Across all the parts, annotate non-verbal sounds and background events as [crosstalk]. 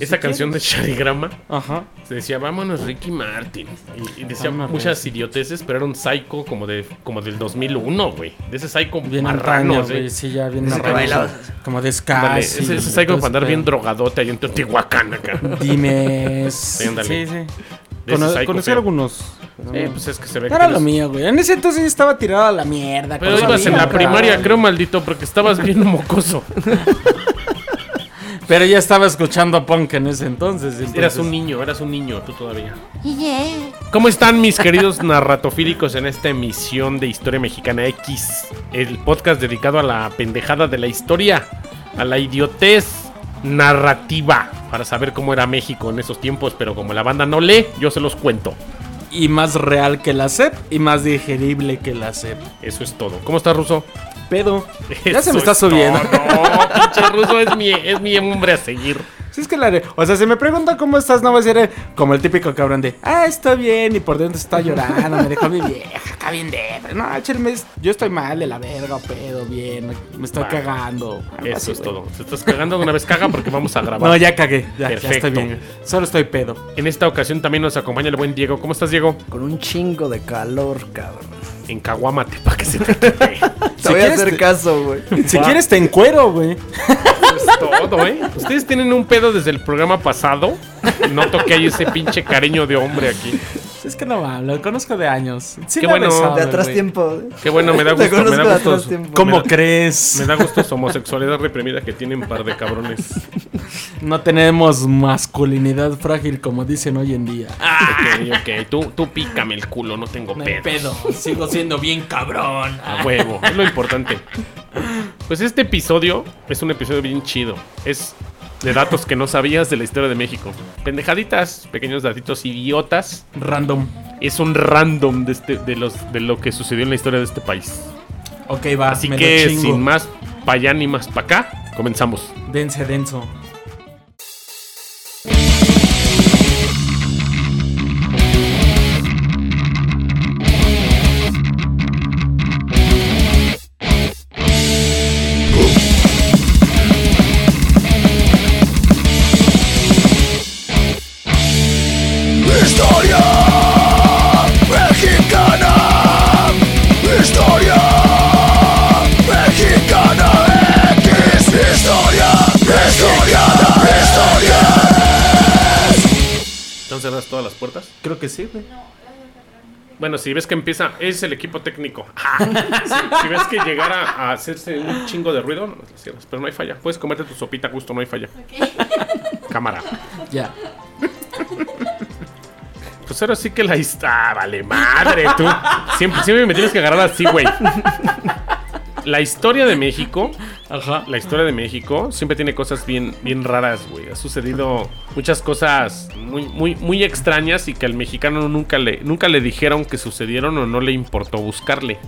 esa canción de Charigrama Ajá. se decía, vámonos Ricky Martin. Y, y decía Vámonos, muchas idioteces, pero era un psycho como, de, como del 2001, güey. De ese psycho Bien marrano, güey. Sí, ya bien Ese que marrano. bailaba. Como de ska. Ándale, ese, ese psycho para andar bien drogadote ahí en Teotihuacán acá. Dimes. [laughs] Sí, ándale. Sí, Cono- psycho conocí feo. algunos. Eh, pues es que se ve que era lo eres- mío, güey. En ese entonces yo estaba tirado a la mierda. Pero con ibas en la primaria, creo, maldito, porque estabas bien mocoso. [laughs] Pero ya estaba escuchando punk en ese entonces. entonces- Eras un niño, eras un niño, tú todavía. ¿Cómo están mis queridos narratofílicos en esta emisión de Historia Mexicana X? El podcast dedicado a la pendejada de la historia, a la idiotez narrativa, para saber cómo era México en esos tiempos, pero como la banda no lee, yo se los cuento. Y más real que la CEP y más digerible que la CEP. Eso es todo. ¿Cómo estás, Ruso? Pedo. Ya se me está es subiendo. No, [laughs] pinche Ruso es mi, es mi hombre a seguir. Sí, es que la O sea, si me preguntan cómo estás, no voy a decir como el típico cabrón de, ah, está bien, y por dentro está llorando, me dejó mi vieja, acá bien de. No, échenme, yo estoy mal de la verga, pedo, bien, me estoy cagando. Eso así, es güey. todo. Si estás cagando de una vez, caga porque vamos a [laughs] grabar. No, ya cagué, ya, estoy bien. Solo estoy pedo. En esta ocasión también nos acompaña el buen Diego. ¿Cómo estás, Diego? Con un chingo de calor, cabrón. En Caguámate, para que se te quite. [laughs] Te Si voy a hacer te- caso, güey. Si Va. quieres te encuero, güey. Eso es todo, ¿eh? Ustedes tienen un pedo desde el programa pasado. Noto que hay ese pinche cariño de hombre aquí. Es que no va, lo conozco de años. Sí Qué bueno. besado, De atrás tiempo. Qué bueno, me da gusto, me da gusto. tiempo. ¿Cómo me da- crees? Me da gusto su homosexualidad reprimida que tienen un par de cabrones. No tenemos masculinidad frágil como dicen hoy en día. Ok, ok. Tú, tú pícame el culo, no tengo No hay pedos. pedo, sigo siendo bien cabrón. A huevo, es lo importante. Pues este episodio es un episodio bien chido. Es de datos que no sabías de la historia de México. Pendejaditas, pequeños datitos idiotas. Random. Es un random de, este, de, los, de lo que sucedió en la historia de este país. Ok, va. Así me lo que chingo. sin más para allá ni más para acá, comenzamos. Dense denso. Que sí, güey. Bueno, si ves que empieza, es el equipo técnico. [laughs] Ah, si, ves que llegara a hacerse un chingo de ruido, no las cierras. Pero no hay falla. Puedes comerte tu sopita a gusto, no hay falla. [laughs] Cámara. Ya. Pues ahora sí que la historia. Ah, vale, madre, tú. Siempre, siempre me tienes que agarrar así, güey. La historia de México, Ajá. la historia de México siempre tiene cosas bien, bien raras, güey. Ha sucedido muchas cosas muy, muy, muy extrañas y que al mexicano nunca le, nunca le dijeron que sucedieron o no le importó buscarle.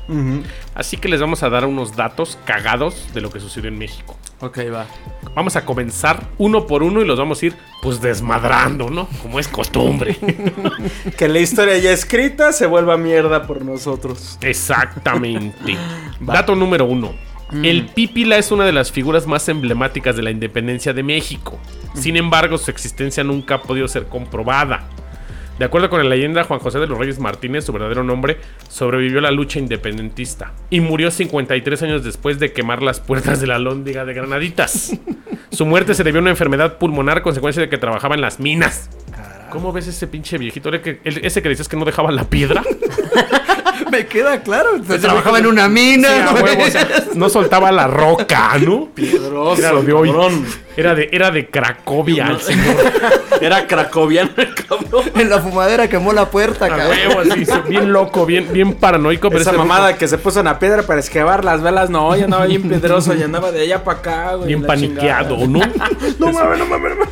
Así que les vamos a dar unos datos cagados de lo que sucedió en México. Ok, va. Vamos a comenzar uno por uno y los vamos a ir pues desmadrando, ¿no? Como es costumbre. [laughs] Que la historia ya escrita se vuelva mierda por nosotros. Exactamente. Dato número uno. El pípila es una de las figuras más emblemáticas de la independencia de México. Sin embargo, su existencia nunca ha podido ser comprobada. De acuerdo con la leyenda, Juan José de los Reyes Martínez, su verdadero nombre, sobrevivió a la lucha independentista y murió 53 años después de quemar las puertas de la lóndiga de Granaditas. [laughs] Su muerte se debió a una enfermedad pulmonar consecuencia de que trabajaba en las minas. ¿Cómo ves ese pinche viejito? ¿El que- el- ese que dices que no dejaba la piedra? [laughs] [laughs] Me queda claro. Ese Trabajaba en una [laughs] mina. Sí, a güey. huevo, o sea, [laughs] no soltaba la roca, ¿no? Piedroso, Era lo de hoy. cabrón. Era de, era de Cracovia, el señor. Era cracoviano el cabrón. En la fumadera quemó la puerta, A cabrón. huevo, así, sí, bien loco, bien, bien paranoico. Pero Esa mamada que se puso en la piedra para esquivar las velas, no, ya andaba bien piedroso, ya andaba de allá para acá, güey. Bien paniqueado, chingada. ¿no? No mames, no mames, no mames.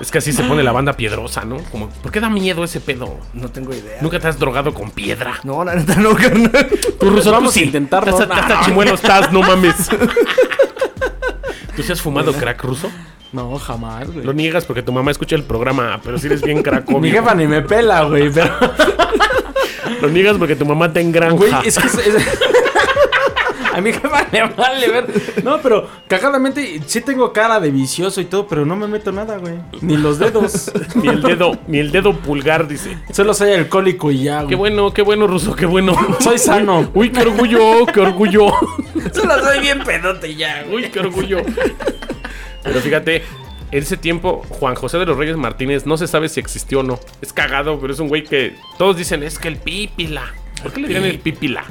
Es que así se pone la banda piedrosa, ¿no? Como, ¿por qué da miedo ese pedo? No tengo idea. ¿Nunca te has drogado con piedra? No, la neta no, carnal. Tú, Ruso, Vamos tú sí. a intentarlo. Hasta, No, hasta no. chimuelo [laughs] estás, no mames. ¿Tú sí has fumado crack ruso? No, jamás, güey. Lo niegas porque tu mamá escucha el programa, pero si eres bien cracovio. Mi jefa ni me pela, güey, pero... [laughs] Lo niegas porque tu mamá está en granja. Güey, es que... es- es- A mi jefa le vale ver. No, pero cagadamente sí tengo cara de vicioso y todo, pero no me meto nada, güey. Ni los dedos. [laughs] Ni el dedo, ni el dedo pulgar, dice. Solo soy alcohólico y ya, Qué güey. bueno, qué bueno, Ruso, qué bueno. Soy sano. Uy, qué orgullo, qué orgullo. Solo soy bien pedote y ya, güey. Uy, qué orgullo. Pero fíjate, en ese tiempo, Juan José de los Reyes Martínez no se sabe si existió o no. Es cagado, pero es un güey que todos dicen, es que el pípila. ¿Por qué le dirán el pípila?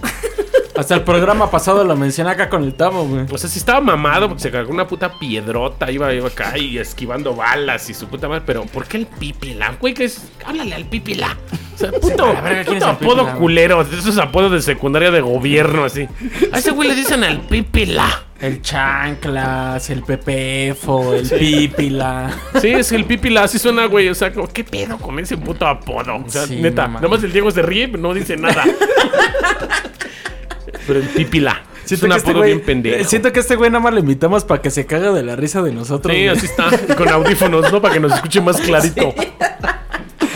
Hasta el programa pasado lo mencioné acá con el tabo, güey. O sea, estaba mamado porque se cargó una puta piedrota, iba, iba acá y esquivando balas y su puta madre. Pero, ¿por qué el pípila? Güey, que es. Háblale al pípila. O sea, puto, ¿quién puto apodo pípila, güey? culero. Esos apodos de secundaria de gobierno, así. A ese güey le dicen al pípila. El chanclas, el pepefo, el pípila. Sí, es el pípila, así suena, güey. O sea, como, ¿qué pedo con ese puto apodo? O sea, Sí, neta, nada más el Diego se ríe, pero no dice nada. [laughs] pero el pípila. Es un este apodo güey- bien pendejo. eh, Siento que este güey nada más le invitamos para que se caga de la risa de nosotros. Sí, güey. así está. Con audífonos, ¿no? Para que nos escuche más clarito.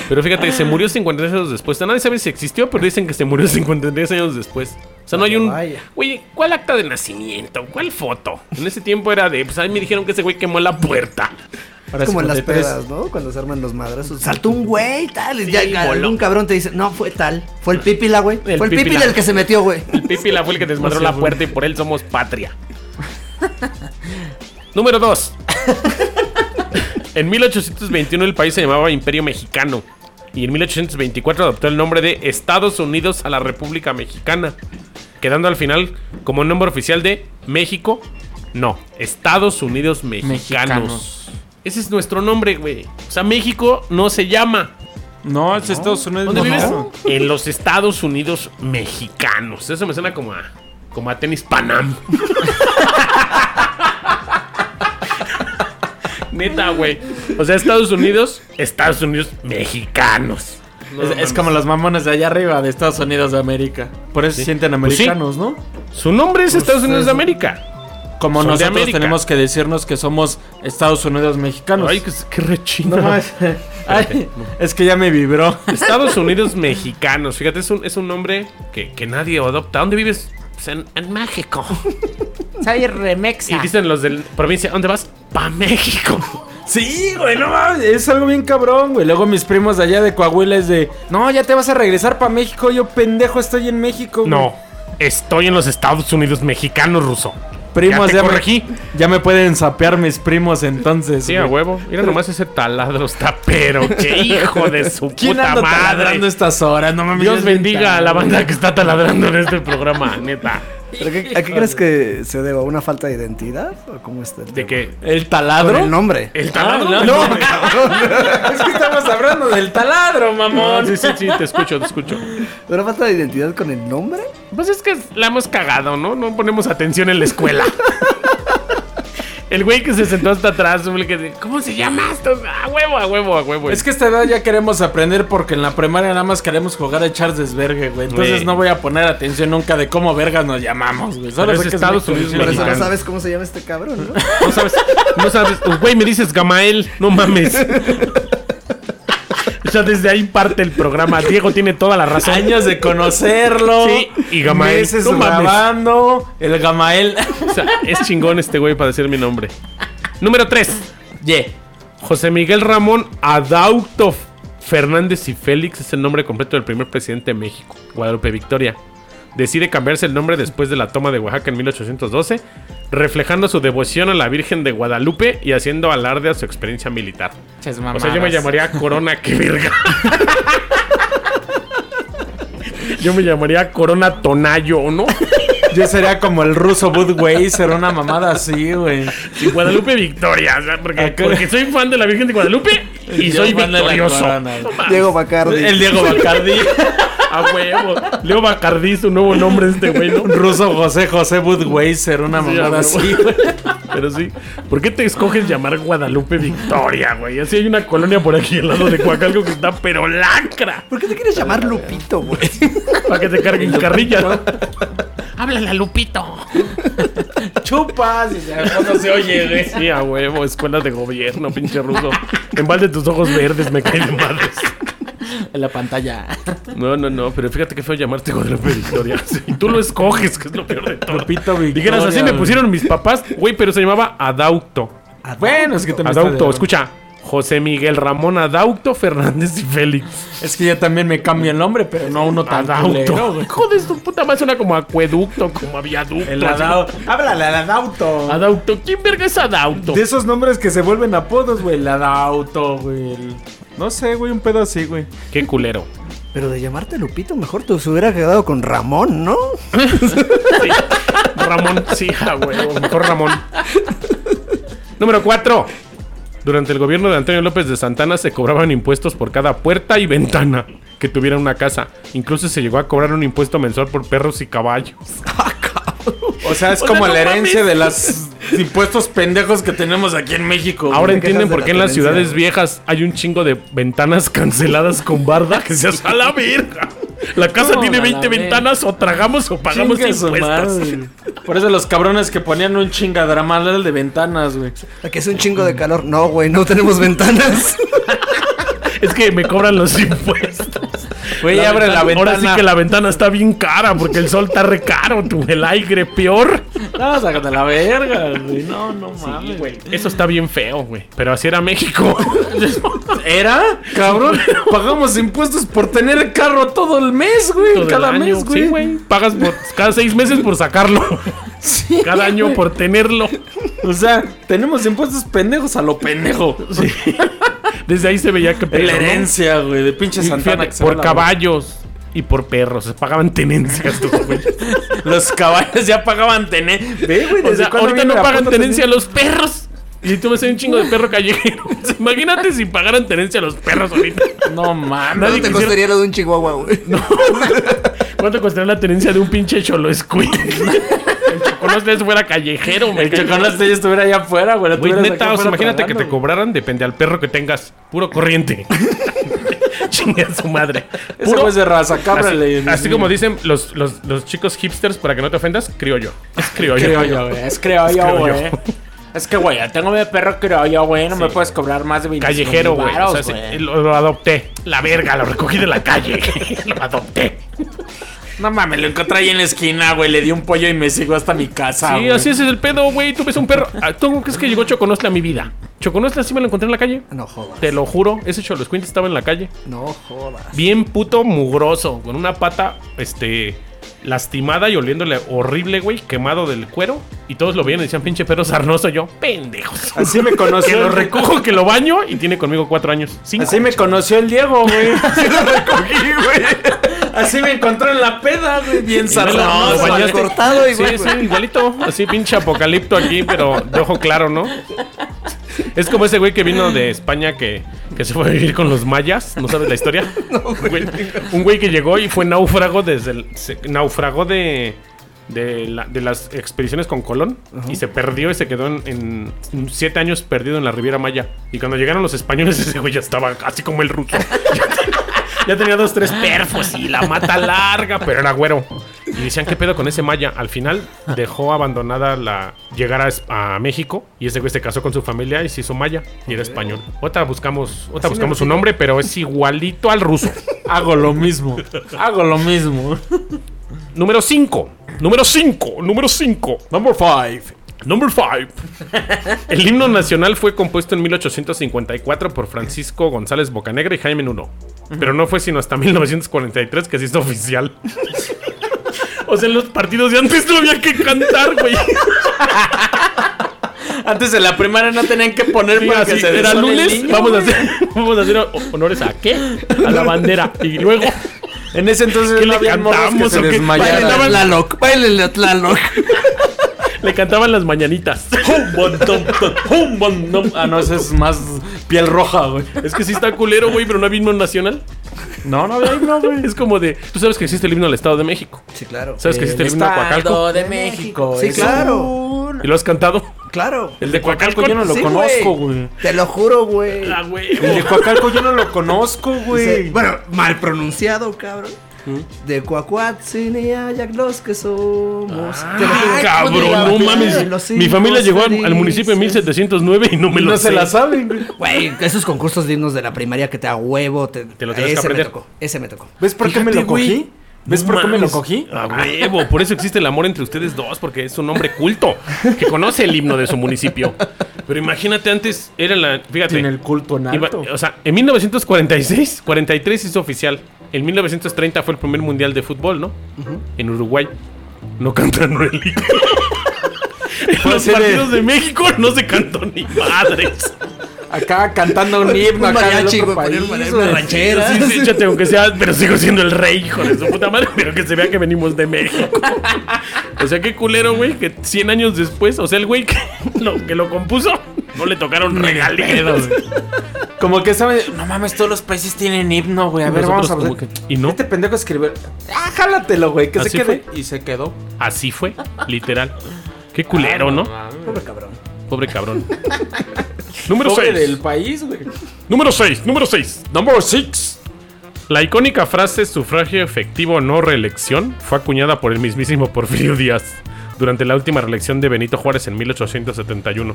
Pero fíjate, se murió 53 años después. Nadie sabe si existió, pero dicen que se murió 53 años después. O sea, no hay un. Oye, ¿cuál acta de nacimiento? ¿Cuál foto? En ese tiempo era de. Pues a mí me dijeron que ese güey quemó la puerta. Ahora como en las 53. pedas, ¿no? Cuando se arman los madrazos. Saltó un güey, tal. y ya voló. cabrón te dice, no, fue tal. Fue el pípila, güey. Fue el pípila el que se metió, güey. El Pipila fue el que [laughs] desmadró la puerta y por él somos patria. Número 2. en 1821 el país se llamaba Imperio Mexicano. Y en 1824 adoptó el nombre de Estados Unidos a la República Mexicana. Quedando al final como nombre oficial de México. No, Estados Unidos Mexicanos. Mexicanos. Ese es nuestro nombre, güey. O sea, México no se llama. No, es Estados Unidos. ¿Dónde no. vives? En los Estados Unidos mexicanos. Eso me suena como a, como a tenis Panam. [laughs] Neta, güey. O sea, Estados Unidos, Estados Unidos mexicanos. No Es, como los mamones de allá arriba de Estados Unidos de América. Por eso se sienten Pues sí. americanos, ¿no? Su nombre es Estados Unidos de América. Como Son nosotros tenemos que decirnos que somos Estados Unidos mexicanos. Ay, qué, qué rechina. no más. Ay, es que ya me vibró. Estados Unidos mexicanos. Fíjate, es un, es un nombre que, que nadie adopta. ¿Dónde vives? Pues en, en México. Soy remexa. Y dicen los de la provincia, ¿dónde vas? Pa' México. Sí, güey, no mames, es algo bien cabrón, güey. Luego mis primos de allá de Coahuila es de, no, ya te vas a regresar para México. Yo, pendejo, estoy en México. güey". No, estoy en los Estados Unidos mexicanos, ruso. Primos ya ya, me, [laughs] ya me pueden sapear mis primos entonces. Sí, a huevo. Mira nomás ese taladro está, pero qué hijo de su [laughs] ¿Quién puta anda taladrando madre. estas horas? No mames. Dios bendiga a la banda que está taladrando en este programa, neta. ¿Pero qué- ¿A qué crees que se deba? ¿Una falta de identidad? ¿O cómo está el De tema? que ¿El taladro? el nombre. el taladro. Ah, no, [laughs] [laughs] es que estamos hablando del taladro, No, mamón. sí, sí, sí, te escucho, te escucho. ¿Una falta de identidad con el nombre? Pues es que la hemos cagado, ¿no? No ponemos atención en la escuela. [laughs] El güey que se sentó hasta atrás, que ¿cómo se llama esto? A huevo, a huevo, a huevo. Es que a esta edad ya queremos aprender porque en la primaria nada más queremos jugar a echar desvergue, güey. Entonces no voy a poner atención nunca de cómo vergas nos llamamos, güey. Solo es que Estados México, Unidos Por eso no sabes cómo se llama este cabrón, ¿no? No sabes, no sabes. Pues, Güey, me dices Gamael, no mames. [laughs] Sea, desde ahí parte el programa. Diego tiene toda la razón. Años de conocerlo. Sí, y Gamael. Meses No mames. grabando. El Gamael. O sea, es chingón este güey para decir mi nombre. Número 3. Ye. José Miguel Ramón Adauto Fernández y Félix es el nombre completo del primer presidente de México, Guadalupe Victoria. Decide cambiarse el nombre después de la toma de Oaxaca en 1812, reflejando su devoción a la Virgen de Guadalupe y haciendo alarde a su experiencia militar. O sea, yo me llamaría Corona, qué verga. [laughs] yo me llamaría Corona Tonayo, ¿no? Yo sería como el ruso Budweiser, una mamada así, güey. Y Guadalupe Victoria, o sea, porque, porque soy fan de la Virgen de Guadalupe y Yo soy fan de la victorioso. corona. Diego Bacardi. El Diego Bacardi. [laughs] A huevo. Leo Bacardí, su nuevo nombre este güey, ¿no? [laughs] ruso José José Budweiser, una Sí, mamada así, güey. Pero sí. ¿Por qué te escoges llamar Guadalupe Victoria, güey? Así hay una colonia por aquí al lado de Coacalco que está pero lacra. ¿Por qué te quieres llamar Lupito, güey? Para que te carguen carrilla, ¿no? Háblale a Lupito. Chupas. Y ya cuando se oye, güey. Sí, a huevo, escuelas de gobierno, pinche ruso. En balde tus ojos verdes me caen de madres. En la pantalla. No, no, no, pero fíjate que feo llamarte Guadalupe Victoria. [laughs] Y tú lo escoges, que es lo peor de todo. Lupita Victoria, Dijeras, así me pusieron mis papás, güey, pero se llamaba Adaucto. Bueno, es que también está Adaucto, de- escucha. José Miguel Ramón Adaucto Fernández y Félix. Es que yo también me cambio el nombre, pero no uno tan. Hijo de su puta madre, suena como acueducto, como viaducto. El así. Adauto. Háblale al Adauto. Adauto. ¿Quién verga es Adauto? De esos nombres que se vuelven apodos, güey. El Adauto, güey. No sé, güey, un pedo así, güey. Qué culero. Pero de llamarte Lupito, mejor te se hubiera quedado con Ramón, ¿no? Sí. Ramón, sí, huevo, mejor Ramón. Número 4. Durante el gobierno de Antonio López de Santana se cobraban impuestos por cada puerta y ventana que tuviera una casa. Incluso se llegó a cobrar un impuesto mensual por perros y caballos. O sea, es O como sea, no la herencia mames. de los impuestos pendejos que tenemos aquí en México. Ahora entienden de por la qué en las ciudades viejas hay un chingo de ventanas [laughs] canceladas con barda que se hace a la verga. La casa No, tiene a la 20 verga. ventanas o tragamos o pagamos Chingue su impuestos. madre. [laughs] Por eso los cabrones que ponían un chingadramal de ventanas, güey. Aquí es un chingo de calor. No, güey, no tenemos ventanas. [laughs] Es que me cobran los impuestos. Güey, abre la ventana. Ahora sí que la ventana está bien cara porque el sol está re caro, tú, el aire peor. No, sácate la verga, güey. No, no mames. güey. Eso está bien feo, güey. Pero así era México. [laughs] ¿Era? Cabrón, pagamos impuestos por tener el carro todo el mes, güey. Todo el cada año. mes, güey. Sí, güey. Pagas por, cada seis meses por sacarlo. Sí, Cada año güey. por tenerlo. O sea, tenemos impuestos pendejos a lo pendejo. Sí. Desde ahí se veía que pedo, la ¿no? herencia, güey, de pinche Santana. fíjate, por caballos y por perros. Se pagaban tenencias, [laughs] tú, güey. Los caballos ya pagaban tener. Ve, güey, O sea, ahorita no pagan tenencia a los perros. Y tú ahí un chingo de perro callejero. [laughs] Imagínate si pagaran tenencia a los perros ahorita. No mames. ¿Cuánto te quisiera- costaría lo de un chihuahua, güey? [laughs] ¿Cuánto costaría la tenencia de un pinche cholo squid? El chocolate fuera callejero, me El chocolate estuviera allá afuera, güey. Güey, neta, o sea, imagínate que te cobraran, depende al perro que tengas. Puro corriente. [laughs] Chingue a su madre. Ese güey es de raza, cábrale. Así, así como dicen los, los, los chicos hipsters, para que no te ofendas, criollo. Es criollo. Criollo, güey. Es criollo, güey. Es que, güey, tengo mi perro criollo, güey. No me puedes cobrar más de 25 Callejero, güey. O sea, güey. sí, lo, lo adopté. La verga, lo recogí de la calle. [laughs] lo adopté. No mames, lo encontré ahí en la esquina, güey. Le di un pollo y me sigo hasta mi casa. Sí, güey. así es el pedo, güey. Tú ves un perro. Ah, ¿Tú crees que llegó Choconostle a mi vida? Choconostle sí me lo encontré en la calle. No jodas. Te lo juro, ese Cholo Squint estaba en la calle. No jodas. Bien puto mugroso, con una pata, este, lastimada y oliéndole horrible, güey, quemado del cuero. Y todos lo veían y decían, pinche perro sarnoso. Yo, pendejos. Así me [laughs] Que conoció. lo el- recojo, que lo baño y tiene conmigo cuatro años. Cinco. Así me conoció el Diego, güey. [laughs] Así lo recogí, güey. Así me encontró en la peda, güey. Bien sarnoso. bañaste. cortado Sí, igual, sí, igualito. Así pinche apocalipto aquí, pero de ojo claro, ¿no? Es como ese güey que vino de España que, que se fue a vivir con los mayas. ¿No sabes la historia? [laughs] Güey, Un güey que llegó y fue náufrago desde el. se- náufrago de. De, la- de las expediciones con Colón y se perdió y se quedó en, en siete años perdido en la Riviera Maya. Y cuando llegaron los españoles, [laughs] ese güey ya estaba así como el ruso. [laughs] Ya tenía dos, tres perfos y la mata larga, pero era güero. Y decían, ¿qué pedo con ese maya? Al final dejó abandonada la llegar a, México y ese güey se casó con su familia y se hizo maya y era español. Otra buscamos, otra buscamos su nombre, pero es igualito al ruso. Hago lo mismo. Hago lo mismo. Número 5. Número 5. Número 5. Number five. Number 5. [laughs] El himno nacional fue compuesto en 1854 por Francisco González Bocanegra y Jaime Nuno. Pero no fue sino hasta 1943 que se hizo oficial. [laughs] O sea, en los partidos de antes no había que cantar, güey. [laughs] Antes de la primaria no tenían que poner Sí, para así, que se era lunes, niño, vamos a, hacer, vamos a hacer honores a qué? A la bandera. Y luego, En ese entonces ¿Qué no había que se desmayaran. Bailen a Tlaloc, báilenle a Tlaloc. Le cantaban las mañanitas. Ah, no, ese es más piel roja, güey. Es que sí está culero, güey, pero no había himno nacional. No, no había himno, güey. Es como de. Tú sabes que existe el himno al Estado de México. Sí, claro. ¿Sabes que existe el himno a Coacalco? Estado de México. Sí, claro. un- ¿Y lo has cantado? Claro. El de Coacalco yo no lo Sí, conozco, güey. Te lo juro, güey. Ah, güey. El de Coacalco yo no lo conozco, Sí, güey. Bueno, mal pronunciado, cabrón. De Cuacuatzin y Ayac los que somos. Ah, Que tiene- cabrón, no mames. Mi familia llegó al, al municipio en 1709 y no me lo No sé. se la saben, güey. Güey, esos concursos dignos de la primaria que te a huevo. Te, Te lo tienes que ese me aprender. tocó. Ese me tocó. ¿Ves por qué me Fíjate, lo cogí? güey. ¿Ves por qué me lo cogí? A huevo, por eso existe el amor entre ustedes dos, porque es un hombre culto que conoce el himno de su municipio. Pero imagínate, antes era la. Fíjate. Tiene el culto en iba- alto. o sea, en 1946, 43 hizo oficial. En 1930 fue el primer mundial de fútbol, ¿no? En Uruguay. No cantaron el himno. [laughs] En los así de- partidos de México no se cantó ni madres. Acá cantando un himno Un acá mariachi, del otro güey, poner país, una ranchera. Sí, sí, échate, aunque sea, pero sigo siendo el rey, hijo de su puta madre, pero que se vea que venimos de México. O sea, qué culero, güey, que 100 años después, o sea, el güey que lo, que lo compuso, no le tocaron regalitos. Como que saben, no mames, todos los países tienen himno, güey. A ver, Nosotros vamos a ver. que- ¿y no? Este pendejo escribió. Ah, jálatelo, güey, que se quede. fue. Y se quedó. Así fue, literal. Qué culero, ¿no? Pobre cabrón. Pobre cabrón. Número Pobre 6. del país, güey. Número 6, número 6. Number six. La icónica frase sufragio efectivo no reelección fue acuñada por el mismísimo Porfirio Díaz durante la última reelección de Benito Juárez en 1871.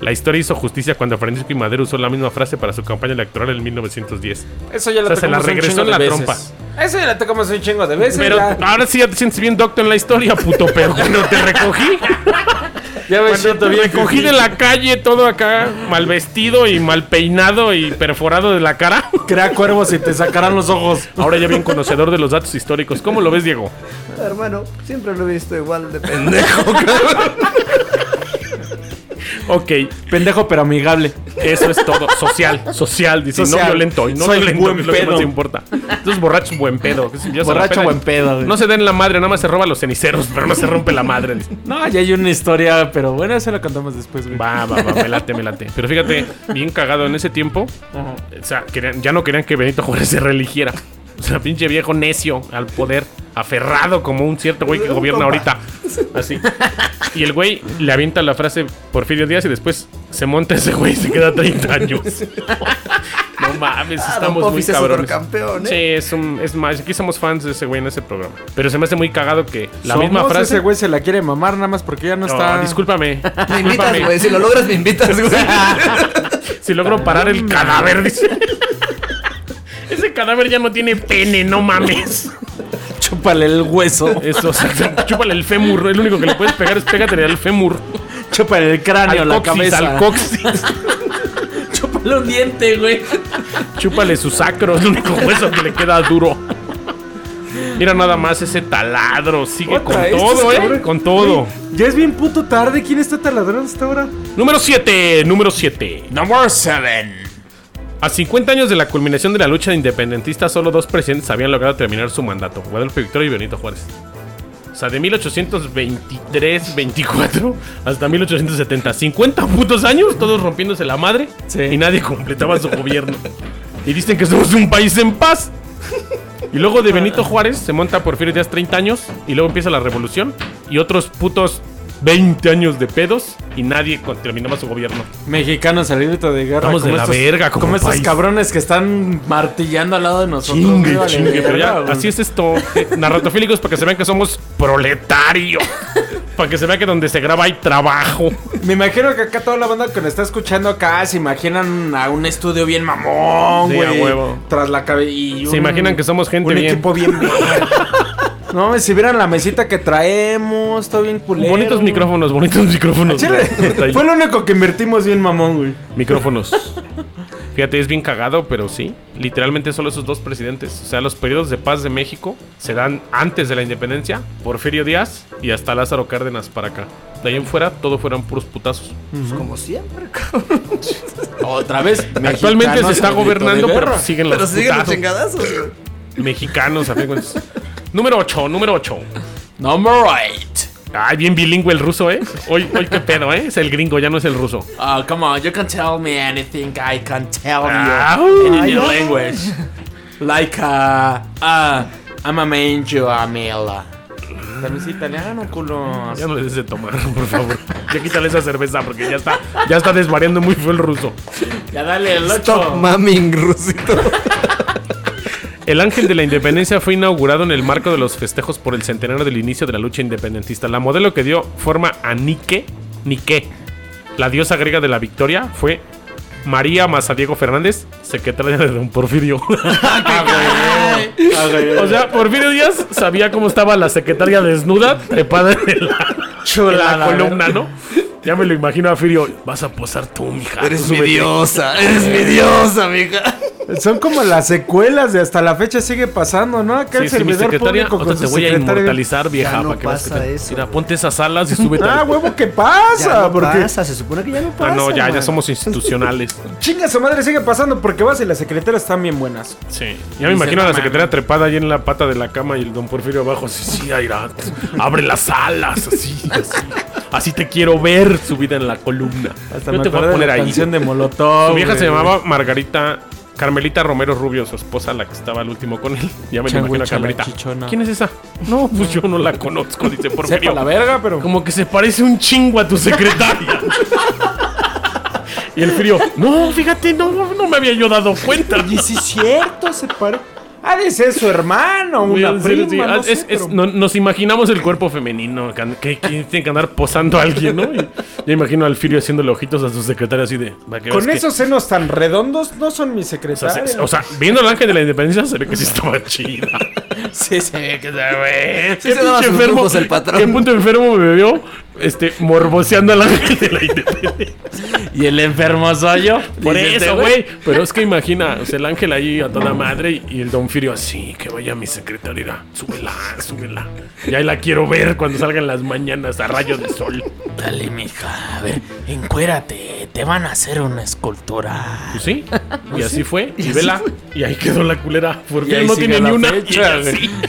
La historia hizo justicia cuando Francisco I. Madero usó la misma frase para su campaña electoral en 1910. Eso ya O la sea, se la regresó en la de trompa. veces. Eso ya la tocamos un chingo de veces. Pero ya, ahora sí ya te sientes bien doctor en la historia, puto, pero cuando te recogí, ya me siento te bien. recogí de la calle todo acá mal vestido y mal peinado y perforado de la cara. Crea cuervos y te sacarán los ojos. Ahora ya bien conocedor de los datos históricos. ¿Cómo lo ves, Diego? Hermano, siempre lo he visto igual de pendejo. [laughs] Ok, Pendejo pero amigable. eso es todo. Social, social, dice, Social. no violento. Y no Soy violento, buen es lo que pedo. más importa. Entonces, borracho, buen pedo. que si ya se Borracho, buen pedo, güey. No se den la madre, nada más se roba los ceniceros, pero no se rompe la madre. dice. No, ya hay una historia, pero bueno, eso la contamos después, güey. Va, va, va, me late, me late. Pero fíjate, bien cagado en ese tiempo. Ajá. O sea, querían- ya no querían que Benito Juárez se reeligiera. [laughs] O sea, pinche viejo necio al poder, aferrado como un cierto güey que gobierna ahorita. Así. Y el güey le avienta la frase Porfirio Díaz y después se monta ese güey y se queda 30 años. [laughs] No mames, Ah, estamos muy cabrones. campeón, ¿eh? Sí, es, un, es más, aquí somos fans de ese güey en ese programa. Pero se me hace muy cagado que la Somos, misma frase. Ese güey se la quiere mamar nada más porque ya no No, está. discúlpame. Me invitas, güey. Si lo logras, me invitas, güey. [laughs] Si logro parar el cadáver, dice. Ese cadáver ya no tiene pene, no mames. [laughs] Chúpale el hueso. Eso, o sea, chúpale el fémur. El único que le puedes pegar es pégatele al fémur. Chúpale el cráneo, Al la coxis, cabeza. al coxis. [laughs] Chúpale un diente, güey. Chúpale su sacro, es el único hueso que le queda duro. Mira nada más ese taladro. Sigue Otra, con estos todo, eh. Con todo. Ya es bien puto tarde. ¿Quién está taladrando hasta ahora? Número 7. Número 7. Number seven. A 50 años de la culminación de la lucha independentista, solo dos presidentes habían logrado terminar su mandato: Guadalupe Victoria y Benito Juárez. O sea, de 1823-24 hasta 1870. 50 putos años, todos rompiéndose la madre. Sí. Y nadie completaba su gobierno. Y dicen que somos un país en paz. Y luego de Benito Juárez se monta Porfirio Díaz 30 años. Y luego empieza la revolución. Y otros putos 20 años de pedos. Y nadie terminaba su gobierno. Mexicanos al grito de guerra. Estamos de la estos- verga como Como estos cabrones que están martillando al lado de nosotros. Chingue, vale chingue, pero ya, así es esto. Eh, narratofílicos para que se vean que somos proletarios. para que se vea que donde se graba hay trabajo. Me imagino que acá toda la banda que nos está escuchando acá se imaginan a un estudio bien mamón, Sí, güey. huevo. Tras la cabeza. Se imaginan que somos gente un bien. equipo bien. [laughs] No, si vieran la mesita que traemos, todo bien culero. Bonitos micrófonos, bonitos micrófonos. Está fue lo único que invertimos bien mamón, güey. Micrófonos. Fíjate, es bien cagado, pero sí. Literalmente solo esos dos presidentes. O sea, los periodos de paz de México se dan antes de la independencia. Porfirio Díaz y hasta Lázaro Cárdenas para acá. De ahí en fuera, todo fueron puros putazos. Pues como siempre, cabrón. Otra vez. Actualmente se está gobernando, pero siguen los Pero siguen los chingadazos. Mexicanos, a fin de cuentas. Número 8, número 8. Number eight. Ay, bien bilingüe el ruso, ¿eh? Hoy, hoy qué pedo, ¿eh? Es el gringo, ya no es el ruso. Oh, come on, you can tell me anything I can tell Ah, you in any language. Like, uh, uh, I'm a manjo, Amela. Cerveza italiano, culo. Ya no le des de tomar, por favor. Ya quítale esa cerveza porque ya está, ya está desvariando muy feo el ruso. Ya dale el Stop 8. maming, Rusito. El Ángel de la Independencia fue inaugurado en el marco de los festejos por el centenario del inicio de la lucha independentista. La modelo que dio forma a Nike, Nike, la diosa griega de la victoria, fue María Mazadiego Fernández, secretaria de Don Porfirio. [laughs] o sea, Porfirio Díaz sabía cómo estaba la secretaria desnuda, trepada en la, en la columna, ¿no? Ya me lo imagino a Firio. Vas a posar tú, mija. Eres tú mi súbete". diosa, eres mi diosa, mija. Son como las secuelas de hasta la fecha sigue pasando, ¿no? Acá Sí, el sí, servidor secretaria, público o con sea, te voy a inmortalizar, vieja, Ya no para que pasa te- eso. Mira, ponte esas alas y súbete. Ah, huevo, ¿qué Ya pasa? no porque pasa, se supone que ya no pasa. Ah, no, ya, ya man. somos institucionales. [laughs] chinga su madre sigue pasando porque vas y las secretarias están bien buenas. Sí. Ya me imagino a la secretaria trepada ahí en la pata de la cama y el don Porfirio abajo. Sí, sí, Aira. Abre las alas, así, así. Así te quiero ver subida en la columna. Hasta Yo me te voy a poner la ahí. canción de Molotov. Su vieja se llamaba Margarita Carmelita Romero Rubio, su esposa, la que estaba al último con él. Ya me lo imagino a la Carmelita. chichona. ¿Quién es esa? No, pues yo no la conozco, dice Sepa Porfirio. la verga, pero Como que se parece un chingo a tu secretaria. y el frío, no, fíjate, no, no me había yo dado cuenta. Y sí es cierto, se parece. Ha de ser su hermano, una en serio, prima, sí. no sé, es- es- pero- no- nos imaginamos el cuerpo femenino que, que- tiene que andar posando a alguien, ¿no? Y yo imagino al Firio haciéndole ojitos a su secretaria así de. "Va, que Con veas que-". esos senos tan redondos no son mis O sea, secretarios. se- o sea, viendo el ángel de la independencia se ve que sí estaba chida. Sí, se ve que Güey, Sí se daba sus lujos el patrón. ¿Qué punto enfermo me vio? Este, morboseando de la independencia. [laughs] Y el enfermo soy yo. Por eso, güey. Pero es que imagina, o sea, el ángel ahí a toda madre y, el don Firio así, que vaya mi secretaria, súbela, súbela. Y ahí la quiero ver cuando salgan las mañanas a rayos de sol. Dale, mija, a ver, encuérate, te van a hacer una escultura. Pues sí, y así fue, y vela, y ahí quedó la culera. Por Y fin ahí no tiene ni una. fecha, güey. sí. [laughs]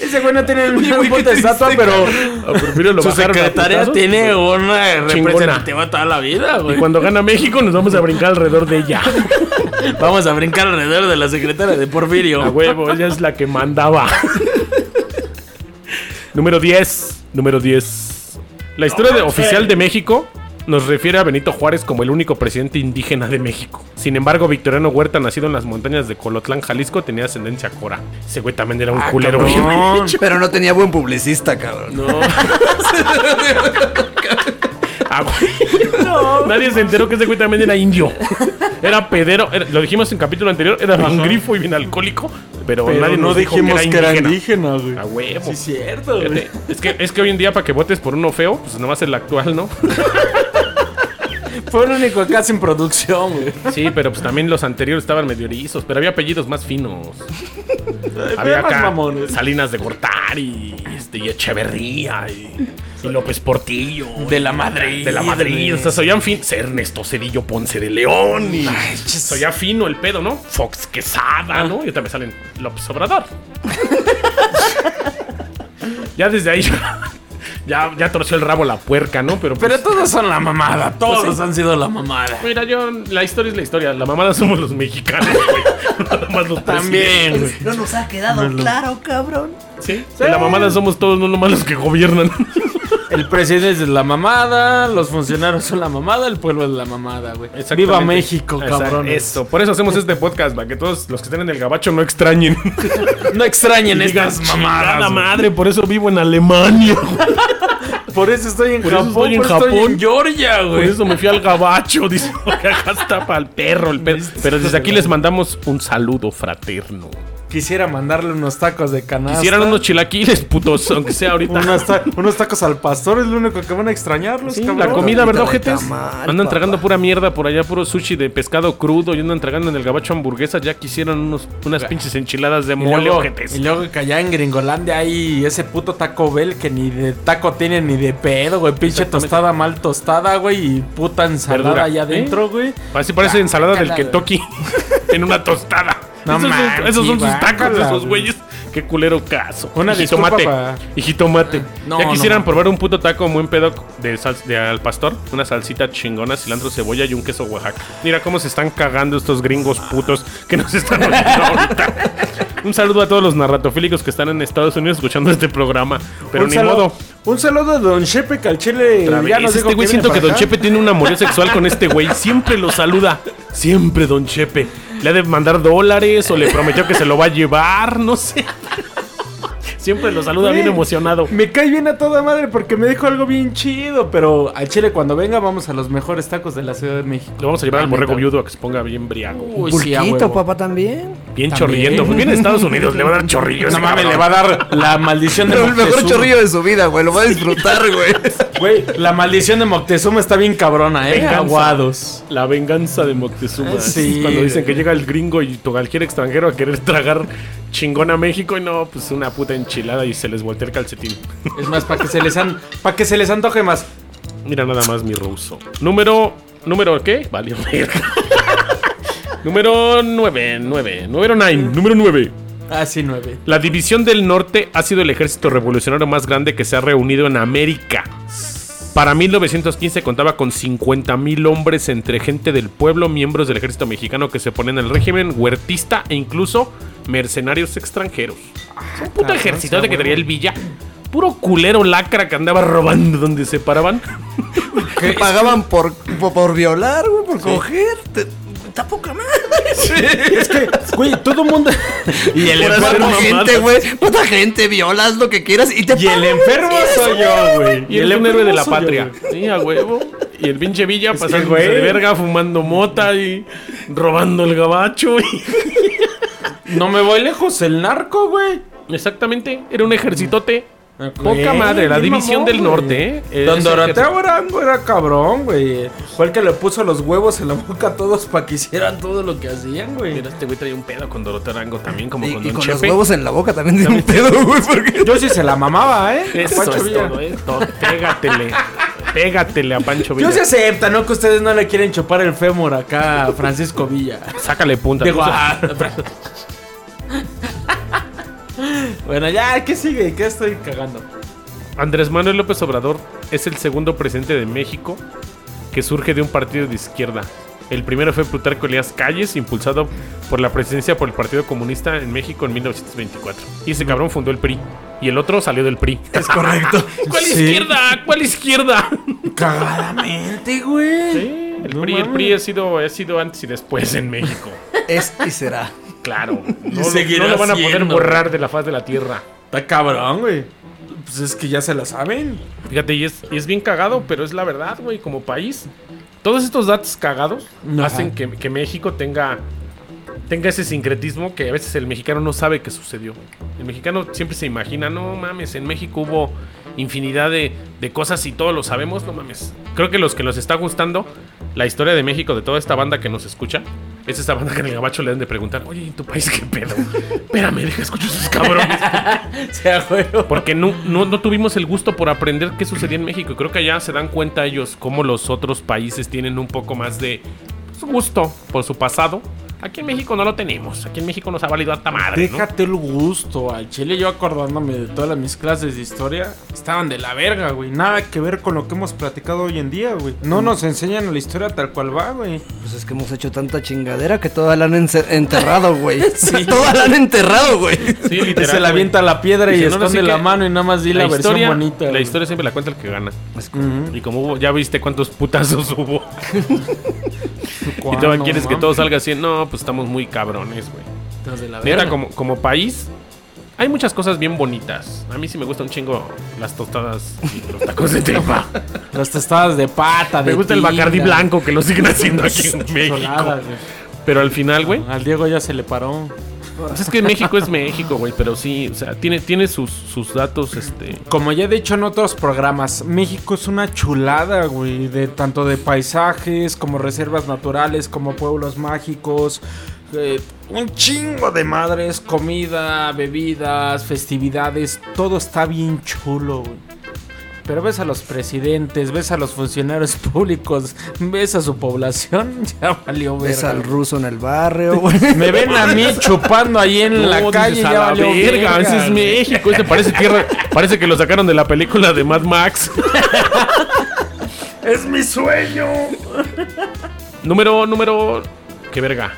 Ese güey no tiene güey, un ¿qué puta estatua, pero A Porfirio lo su bajaron a secretaria putazos. tiene una Chingona. representativa toda la vida, Y güey. cuando gana México nos vamos a brincar alrededor de ella. [laughs] Vamos a brincar alrededor de la secretaria de Porfirio. A huevo, ella es la que mandaba. [laughs] Número 10. Número 10. La historia de- oficial de México nos refiere a Benito Juárez como el único presidente indígena de México. Sin embargo, Victoriano Huerta, nacido en las montañas de Colotlán, Jalisco, tenía ascendencia cora. Ese güey también era un Ah, culero. cabrón. [laughs] Pero no tenía buen publicista, cabrón. No. [laughs] Ah, güey. Nadie se enteró que ese güey también era indio. Era pedero. era- lo dijimos en capítulo anterior. Era bien grifo y bien alcohólico. Pero, Pero nadie no nos dijo dijimos que era indígena. güey. A huevo. Sí, es cierto, güey. Es que, es que hoy en día para que votes por uno feo, pues nomás el actual, ¿no? [laughs] Fue el único acá sin producción, güey. Sí, pero pues también los anteriores estaban medio erizos, pero había apellidos más finos. había acá mamones. Salinas de Gortari, este, y Echeverría, y, y López Portillo. De la Madrid. De la Madrid, o sea, soy fin. Ernesto Cedillo Ponce de León. Y soy fino el pedo, ¿no? Fox Quesada, ¿no? Y ahorita me salen López Obrador. [laughs] ya desde ahí ya, ya torció el rabo la puerca, ¿no? Pero, pues, Pero todos son la mamada. Todos han sido la mamada. Mira, yo, la historia es la historia. La mamada somos los mexicanos, güey. [laughs] Nada más los También, güey. No nos ha quedado claro, cabrón. Sí, sí, la mamada somos todos, no nomás los que gobiernan. [laughs] El presidente es la mamada, los funcionarios son la mamada, el pueblo es la mamada, güey. Viva México, cabrón. Eso, por eso hacemos este podcast, para que todos los que estén en el gabacho no extrañen. [laughs] No extrañen estas mamadas. "Chingada güey. madre, por eso vivo en Alemania. Por eso estoy en Por Japón, estoy en por estoy Georgia, Por güey. eso me fui al gabacho, [laughs] dice, "Porque acá está para el perro, el perro. Pero desde aquí les mandamos un saludo fraterno. Quisiera mandarle unos tacos de canasta. Quisieran unos chilaquiles, putos, aunque sea ahorita. unos, ta- unos tacos al pastor, es lo único que van a extrañarlos, Sí, cabrón. la comida, ¿verdad, ojetes? Andan tragando pura mierda por allá, puro sushi de pescado crudo y andan tragando en el gabacho hamburguesas. Ya quisieran unos, unas pinches enchiladas de Y mole, luego, ojetes. y luego que allá en Gringolandia hay ese puto Taco Bell que ni de taco tiene ni de pedo, güey. Pinche tostada mal tostada, güey. Y puta ensalada Verdura. allá adentro, güey. Así parece ensalada del Kentucky [laughs] en una tostada. No esos, son- esos son sus tacos de esos güey. güeyes. Qué culero caso. Una jitomate. pa- Y jitomate. No, ya quisieran probar un puto taco muy pedo de, sal- de al pastor. Una salsita chingona, cilantro, cebolla y un queso Oaxaca. Mira cómo se están cagando estos gringos putos que nos están [laughs] oyendo ahorita. Un saludo a todos los narratofílicos que están en Estados Unidos escuchando este programa. Pero un ni saludo, modo. Un saludo de Don Chepe que al chile Otra ya vez, nos dijo este güey siento que Don. Chepe tiene un amorío sexual con este güey. Siempre lo saluda. Siempre Don Chepe. Le ha de mandar dólares o le prometió que se lo va a llevar, no sé. Siempre lo saluda bien emocionado. Me cae bien a toda madre porque me dijo algo bien chido. Pero al Chile, cuando venga, vamos a los mejores tacos de la Ciudad de México. Le vamos a llevar al borrego viudo a que se ponga bien briago. Uy, sí, a Pulquito, huevo. papá, también. Bien También. chorriendo. Pues viene de Estados Unidos, le va a dar chorrillo. No mames, le va a dar la maldición de [laughs] El mejor Moctezuma. chorrillo de su vida, güey. Lo va a disfrutar, güey. [laughs] Güey, la maldición de Moctezuma está bien cabrona, eh. Venganza. Aguados. La venganza de Moctezuma. Sí. Cuando dicen que llega el gringo y cualquier extranjero a querer tragar chingón a México y no, pues una puta enchilada y se les voltea el calcetín. Es más, para que se les an... para que se les antoje más. Mira nada más mi ruso. Número. ¿Número qué? Vale. [laughs] Número 9, 9. Número 9, número 9. Ah, sí, nueve. La División del Norte ha sido el ejército revolucionario más grande que se ha reunido en América. Para 1915 contaba con 50.000 hombres entre gente del pueblo, miembros del ejército mexicano que se ponen al régimen, huertista e incluso mercenarios extranjeros. Es un puto ejército sí, de que traía el Villa. Puro culero lacra que andaba robando donde se paraban. Que [laughs] pagaban por, por, por violar, güey, por coger. Está poca madre. [laughs] Es que, güey, todo mundo. [laughs] y el enfermo. gente, güey. Mata gente, violas lo que quieras y te Y el enfermo soy yo, güey. Y un héroe de la yo, patria. Sí, a huevo. Y el pinche Villa pasando güey. de verga, fumando mota y robando el gabacho. y- [laughs] No me voy lejos, el narco, güey. Exactamente, era un ejercitote. Poca Güey, madre, la división mamón, del norte, ¿eh? Don Doroteo Arango era cabrón, güey. Fue el que le puso los huevos en la boca a todos para que hicieran todo lo que hacían, güey. Mira, este güey traía un pedo con Doroteo Arango también, como Y, con y Don con los huevos en la boca también tiene un pedo, güey. Porque... Yo sí se la mamaba, ¿eh? Eso Pancho es Villa. todo, ¿eh? Todo. Pégatele. Pégatele a Pancho Villa. Yo sí acepta, ¿no? Que ustedes no le quieren chupar el fémur acá a Francisco Villa. Sácale punta. Digo, ah, [laughs] bueno, ya, ¿qué sigue? ¿Qué estoy cagando? Andrés Manuel López Obrador es el segundo presidente de México que surge de un partido de izquierda. El primero fue Plutarco Elías Calles, impulsado por la presidencia por el Partido Comunista en México en 1924. Y ese cabrón fundó el PRI. Y el otro salió del PRI. Es correcto. [laughs] ¿Cuál Sí. izquierda? ¿Cuál izquierda? Cagadamente, güey. Sí, el, No PRI, el. PRI ha sido, ha sido antes y después en México. Es y será. Claro. [laughs] No, lo- seguirá no lo van a poder siendo. borrar de la faz de la tierra. Está cabrón, güey. Pues es que ya se la saben. Fíjate, y es, y es bien cagado, pero es la verdad, güey, como país. Todos estos datos cagados Ajá. hacen que, que México tenga, tenga ese sincretismo que a veces el mexicano no sabe que sucedió. El mexicano siempre se imagina, no mames, en México hubo infinidad de, de cosas y todos lo sabemos, no mames. Creo que los que nos está gustando la historia de México, de toda esta banda que nos escucha, es esta banda que en el gabacho le han de preguntar, oye, ¿en tu país qué pedo? Espérame, deja escucho esos cabrones. Se ha juego. Porque no, no, no tuvimos el gusto por aprender qué sucedía en México. Creo que allá se dan cuenta ellos cómo los otros países tienen un poco más de gusto por su pasado. Aquí en México no lo tenemos. Aquí en México nos ha valido hasta madre. ¿no? Déjate el gusto. Al chile, yo acordándome de todas mis clases de historia, estaban de la verga, güey. Nada que ver con lo que hemos platicado hoy en día, güey. No nos enseñan la historia tal cual va, güey. Pues es que hemos hecho tanta chingadera que toda la han enterrado, güey. [laughs] [laughs] Toda la han enterrado, güey. Sí, literal. se güey. avienta la piedra y no esconde la mano y nada más di la, versión historia, bonita. La güey. historia siempre la cuenta el que gana. Ujú. Y como hubo, ya viste cuántos putazos hubo. [laughs] y ¿Cuándo, todavía quieres que todo salga así. No, pues estamos muy cabrones, güey. Neta, verga. como, como país, hay muchas cosas bien bonitas. A mí sí me gusta un chingo las tostadas y los tacos de tripa. [laughs] Las tostadas de pata, me de gusta el. Bacardí blanco que lo siguen haciendo aquí en México. Pero al final, güey, Al Diego ya se le paró. Pues es que México es México, güey. Pero sí, o sea, tiene, tiene sus, sus datos, este. Como ya he dicho en otros programas, México es una chulada, güey, de tanto de paisajes como reservas naturales, como pueblos mágicos, eh, un chingo de madres, comida, bebidas, festividades, todo está bien chulo, güey. Pero ves a los presidentes, ves a los funcionarios [laughs] públicos, ves a su población, [laughs] ya valió Ves verga. al ruso en el barrio, güey. [laughs] Me ven a mí chupando ahí en la calle, ya la valió verga, verga, ese es. México. Ese parece tierra. Parece que lo sacaron de la película de Mad Max. Es mi sueño. número, número. Qué verga.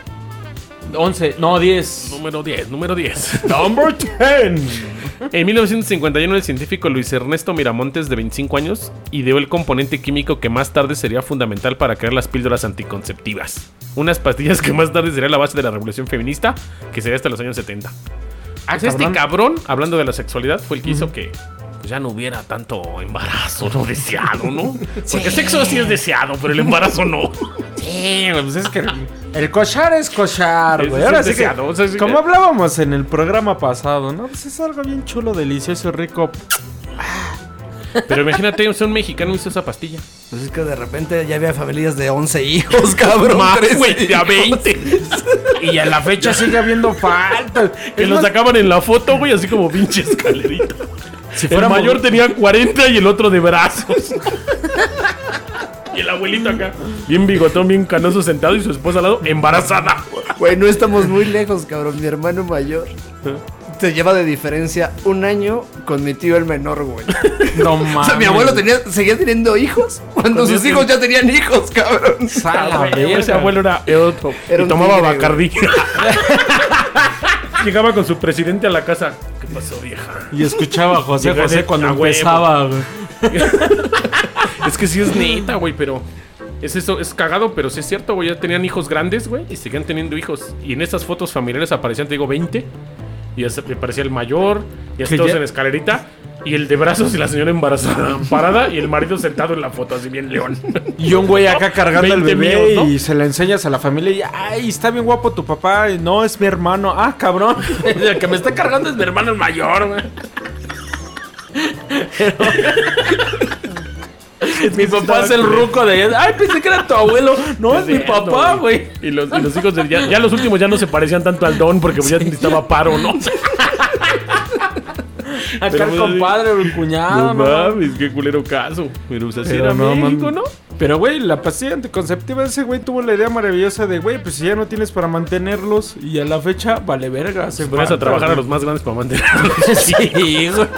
11, no, 10. Número 10, número 10. Number 10. En 1951 el científico Luis Ernesto Miramontes de 25 años ideó el componente químico que más tarde sería fundamental para crear las píldoras anticonceptivas. Unas pastillas que más tarde sería la base de la revolución feminista, que sería hasta los años 70. Ah, Pues este cabrón. hablando de la sexualidad, fue el que hizo que ya no hubiera tanto embarazo no deseado, ¿no? [laughs] Porque sexo sí es deseado, pero el embarazo no. [laughs] Sí, güey, pues es que [laughs] el cochar es cochar, güey. Ahora sí que, deseado, o sea, sí como que- hablábamos en el programa pasado, ¿no? Pues es algo bien chulo, delicioso rico. Pero imagínate, un mexicano hizo esa pastilla. Pues es que de repente ya había familias de 11 hijos, cabrón. Más, 13 güey, de a hijos. 20. Y a la fecha sigue habiendo falta. Que Es lo más, sacaban en la foto, güey, así como pinche escalerita. Si el mayor tenía 40 y el otro de brazos. y el abuelito acá, bien bigotón, bien canoso sentado y su esposa al lado, embarazada. Güey, no estamos muy lejos, cabrón. Mi hermano mayor se lleva de diferencia un año con mi tío el menor, güey. No [laughs] O mames. sea, mi abuelo tenía, seguía teniendo hijos cuando sus hijos ya tenían hijos, cabrón. Sala, Güey, Ese abuelo era otro. Era y tomaba tigre, Bacardí. [laughs] Llegaba con su presidente a la casa. ¿Qué pasó, vieja? Y escuchaba a José José cuando a huevo. empezaba, güey. [laughs] Es que sí es neta, güey, pero. Es eso, es cagado, pero sí es cierto, güey. Ya tenían hijos grandes, güey, y seguían teniendo hijos. Y en estas fotos familiares aparecían, te digo, 20. Y ya se- aparecía el mayor, y así Que todos ya- en escalerita. Y el de brazos y la señora embarazada, [laughs] parada, y el marido sentado en la foto, así bien león. [laughs] Y un güey acá cargando al 20 bebé míos, ¿no? y se la enseñas a la familia y ay, está bien guapo tu papá. Y no, es mi hermano. Ah, cabrón. [laughs] El que me está cargando es mi hermano el mayor, güey. mi papá es el ruco de ay, pensé que era tu abuelo. No, es mi papá, güey. Y los, y los hijos de, ya, ya los últimos ya no se parecían tanto al don porque pues ya necesitaba paro, ¿no? Acá el compadre, el cuñado, no no, mames, qué culero caso. Pero pues así Pero era no, México, man. ¿no? Pero, güey, la pastilla anticonceptiva, ese güey tuvo la idea maravillosa de, güey, pues si ya no tienes para mantenerlos y a la fecha, vale verga. Se pones a trabajar a los más grandes para mantener. [laughs] Sí, güey.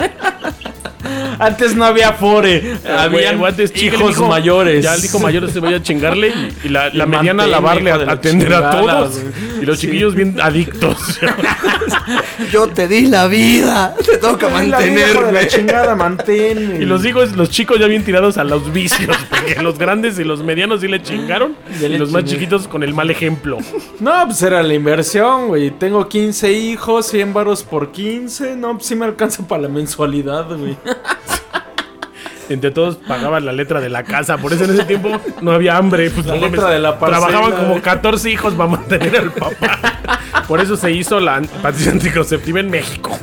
Antes no había fore, había chica, el hijos hijo- mayores. Ya el hijo mayor se vaya a chingarle y, y la, la Y mediana a lavarle, a atender a todos. güey. Y los chiquillos bien adictos. [laughs] Yo te di la vida. Te toca Ay, la la mantenerme. chingada, manténme. y los hijos, los chicos ya bien tirados a los vicios. [laughs] Porque los grandes y los medianos sí le chingaron. Ya Y le los más chiquitos con el mal ejemplo. No, pues era la inversión, güey. Tengo 15 hijos, 100 varos por 15. No, pues sí me alcanza para la mensualidad, güey. [laughs] Entre todos pagaban la letra de la casa. Por eso en ese tiempo no había hambre. Pues, La no letra de la parcela. Trabajaban como 14 hijos para mantener al papá. Por eso se hizo la pastilla anticonceptiva en México.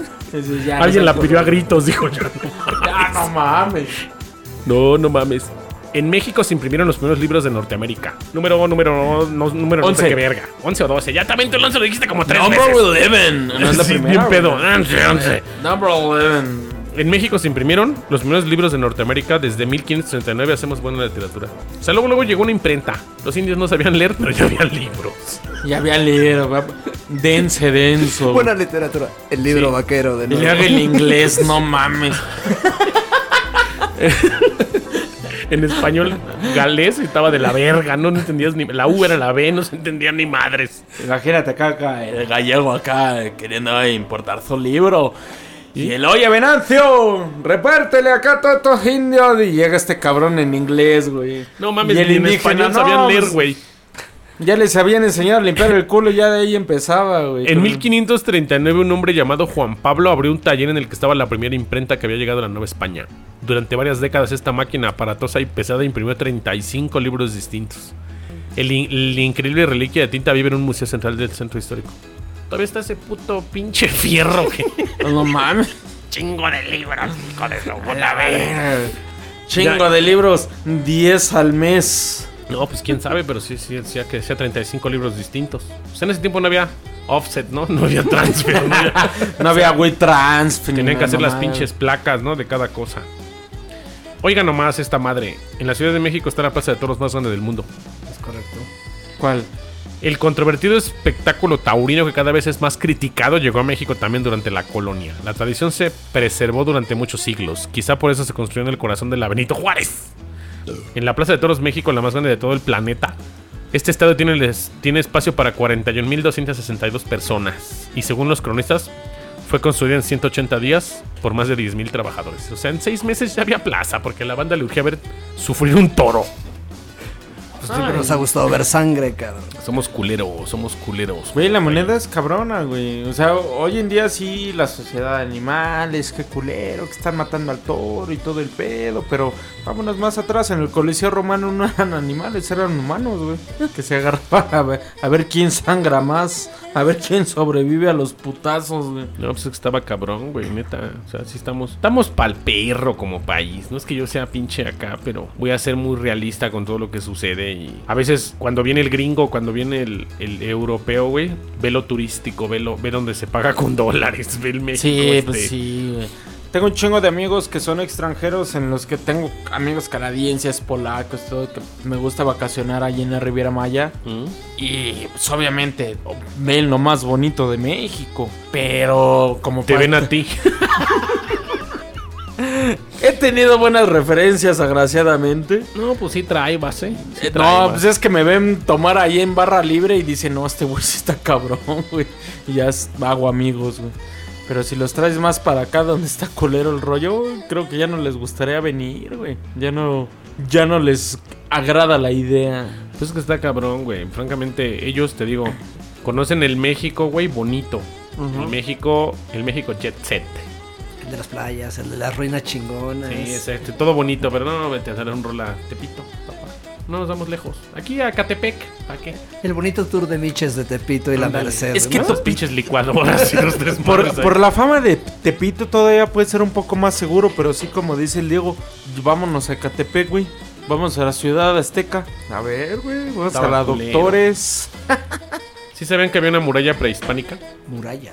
Ya, Alguien no la se- pidió a gritos, dijo yo. Ya, no mames. No, no mames. En México se imprimieron los primeros libros de Norteamérica. Número, número, no, número, no sé Once. qué verga. 11 o 12. Ya también tú el 11 lo dijiste como tres Number veces. 11. No es la Sí, primera. bien pedo. güey. 11, 11. Number 11. En México se imprimieron los primeros libros de Norteamérica desde 1539. Hacemos buena literatura. O sea, luego, luego llegó una imprenta. Los indios no sabían leer, pero ya había libros. Ya había leído. Dense, denso. Buena literatura. El libro vaquero de Y le nuevo. haga el [laughs] inglés, no mames. En español galés estaba de la verga. No, no entendías ni. La U era la B, no se entendían ni madres. Imagínate acá, acá, el gallego acá queriendo importar su libro. Y el, oye, Venancio, repártele acá a todos estos indios. Y llega este cabrón en inglés, güey. No mames, Y el ni en español no, sabían leer, pues, güey. Ya les habían enseñado a limpiar el culo y ya de ahí empezaba, güey. En Con- 1539 un hombre llamado Juan Pablo abrió un taller en el que estaba la primera imprenta que había llegado a la Nueva España. Durante varias décadas esta máquina aparatosa y pesada imprimió 35 libros distintos. El, el increíble reliquia de tinta vive en un museo central del centro histórico. Todavía está ese puto pinche fierro que... No mames. Chingo de libros, hijo de su puta verga. Chingo Ya. de libros, 10 al mes. No, pues quién sabe, pero sí, sí, decía que decía 35 libros distintos. Pues en ese tiempo no había offset, ¿no? No había transfer, no había... [laughs] No había güey trans. Tenían que hacer las pinches placas, ¿no? De cada cosa. Oiga nomás esta madre. En la Ciudad de México está la plaza de toros más grande del mundo. Es correcto. ¿Cuál? El controvertido espectáculo taurino que cada vez es más criticado llegó a México también durante la colonia. La tradición se preservó durante muchos siglos. Quizá por eso se construyó en el corazón de la Benito Juárez. En la Plaza de Toros México, la más grande de todo el planeta. Este estadio tiene, tiene espacio para 41.262 personas. Y según los cronistas, Fue construida en 180 días por más de 10.000 trabajadores. O sea, en seis meses ya había plaza porque la banda le urgía ver sufrir un toro. Pues siempre nos ha gustado ver sangre, cabrón. Somos culeros, somos culeros. Güey, la moneda es cabrona, güey. O sea, hoy en día sí, la sociedad de animales, qué culero, que están matando al toro y todo el pedo. Pero vámonos más atrás, en el Coliseo Romano no eran animales, eran humanos, güey. Que se agarraban a ver, a ver quién sangra más, a ver quién sobrevive a los putazos, güey. No, pues es que estaba cabrón, güey, neta. O sea, sí estamos. Estamos pa'l perro como país. No es que yo sea pinche acá, pero voy a ser muy realista con todo lo que sucede. Y a veces, cuando viene el gringo, cuando viene el, el europeo, güey, ve lo turístico, ve, lo, ve donde se paga con [laughs] dólares, ve el México. Sí, este. pues sí, güey. Tengo un chingo de amigos que son extranjeros, en los que tengo amigos canadienses, polacos, todo, que me gusta vacacionar allí en la Riviera Maya. ¿Mm? Y pues obviamente ven lo más bonito de México. Pero como Te ven a ti. [laughs] He tenido buenas referencias, agraciadamente. No, pues sí trae base. Sí Eh, trae no, base. pues es que me ven tomar ahí en barra libre y dicen, no, este güey sí está cabrón, güey. Y ya es- hago amigos, güey. Pero si los traes más para acá donde está culero el rollo, creo que ya no les gustaría venir, güey. Ya no, ya no les agrada la idea. Pues es que está cabrón, güey. Francamente, ellos, te digo, conocen el México, güey, bonito. El México, el México jet set. El de las playas, el de las ruinas chingonas. Sí, exacto. Todo bonito, pero no, vete a hacer un rola Tepito, papá. No nos vamos lejos. Aquí a Catepec, ¿para qué? El bonito tour de Miches de Tepito y la. Merced. Es que ¿no? Estos pinches licuadoras y los tres Por, por la fama de Tepito todavía puede ser un poco más seguro, pero sí como dice el Diego, vámonos a Catepec, güey. Vamos a la ciudad azteca. A ver, güey. Vamos Estaba a la culero. Doctores. ¿Sí sabían que había una muralla prehispánica? Muralla.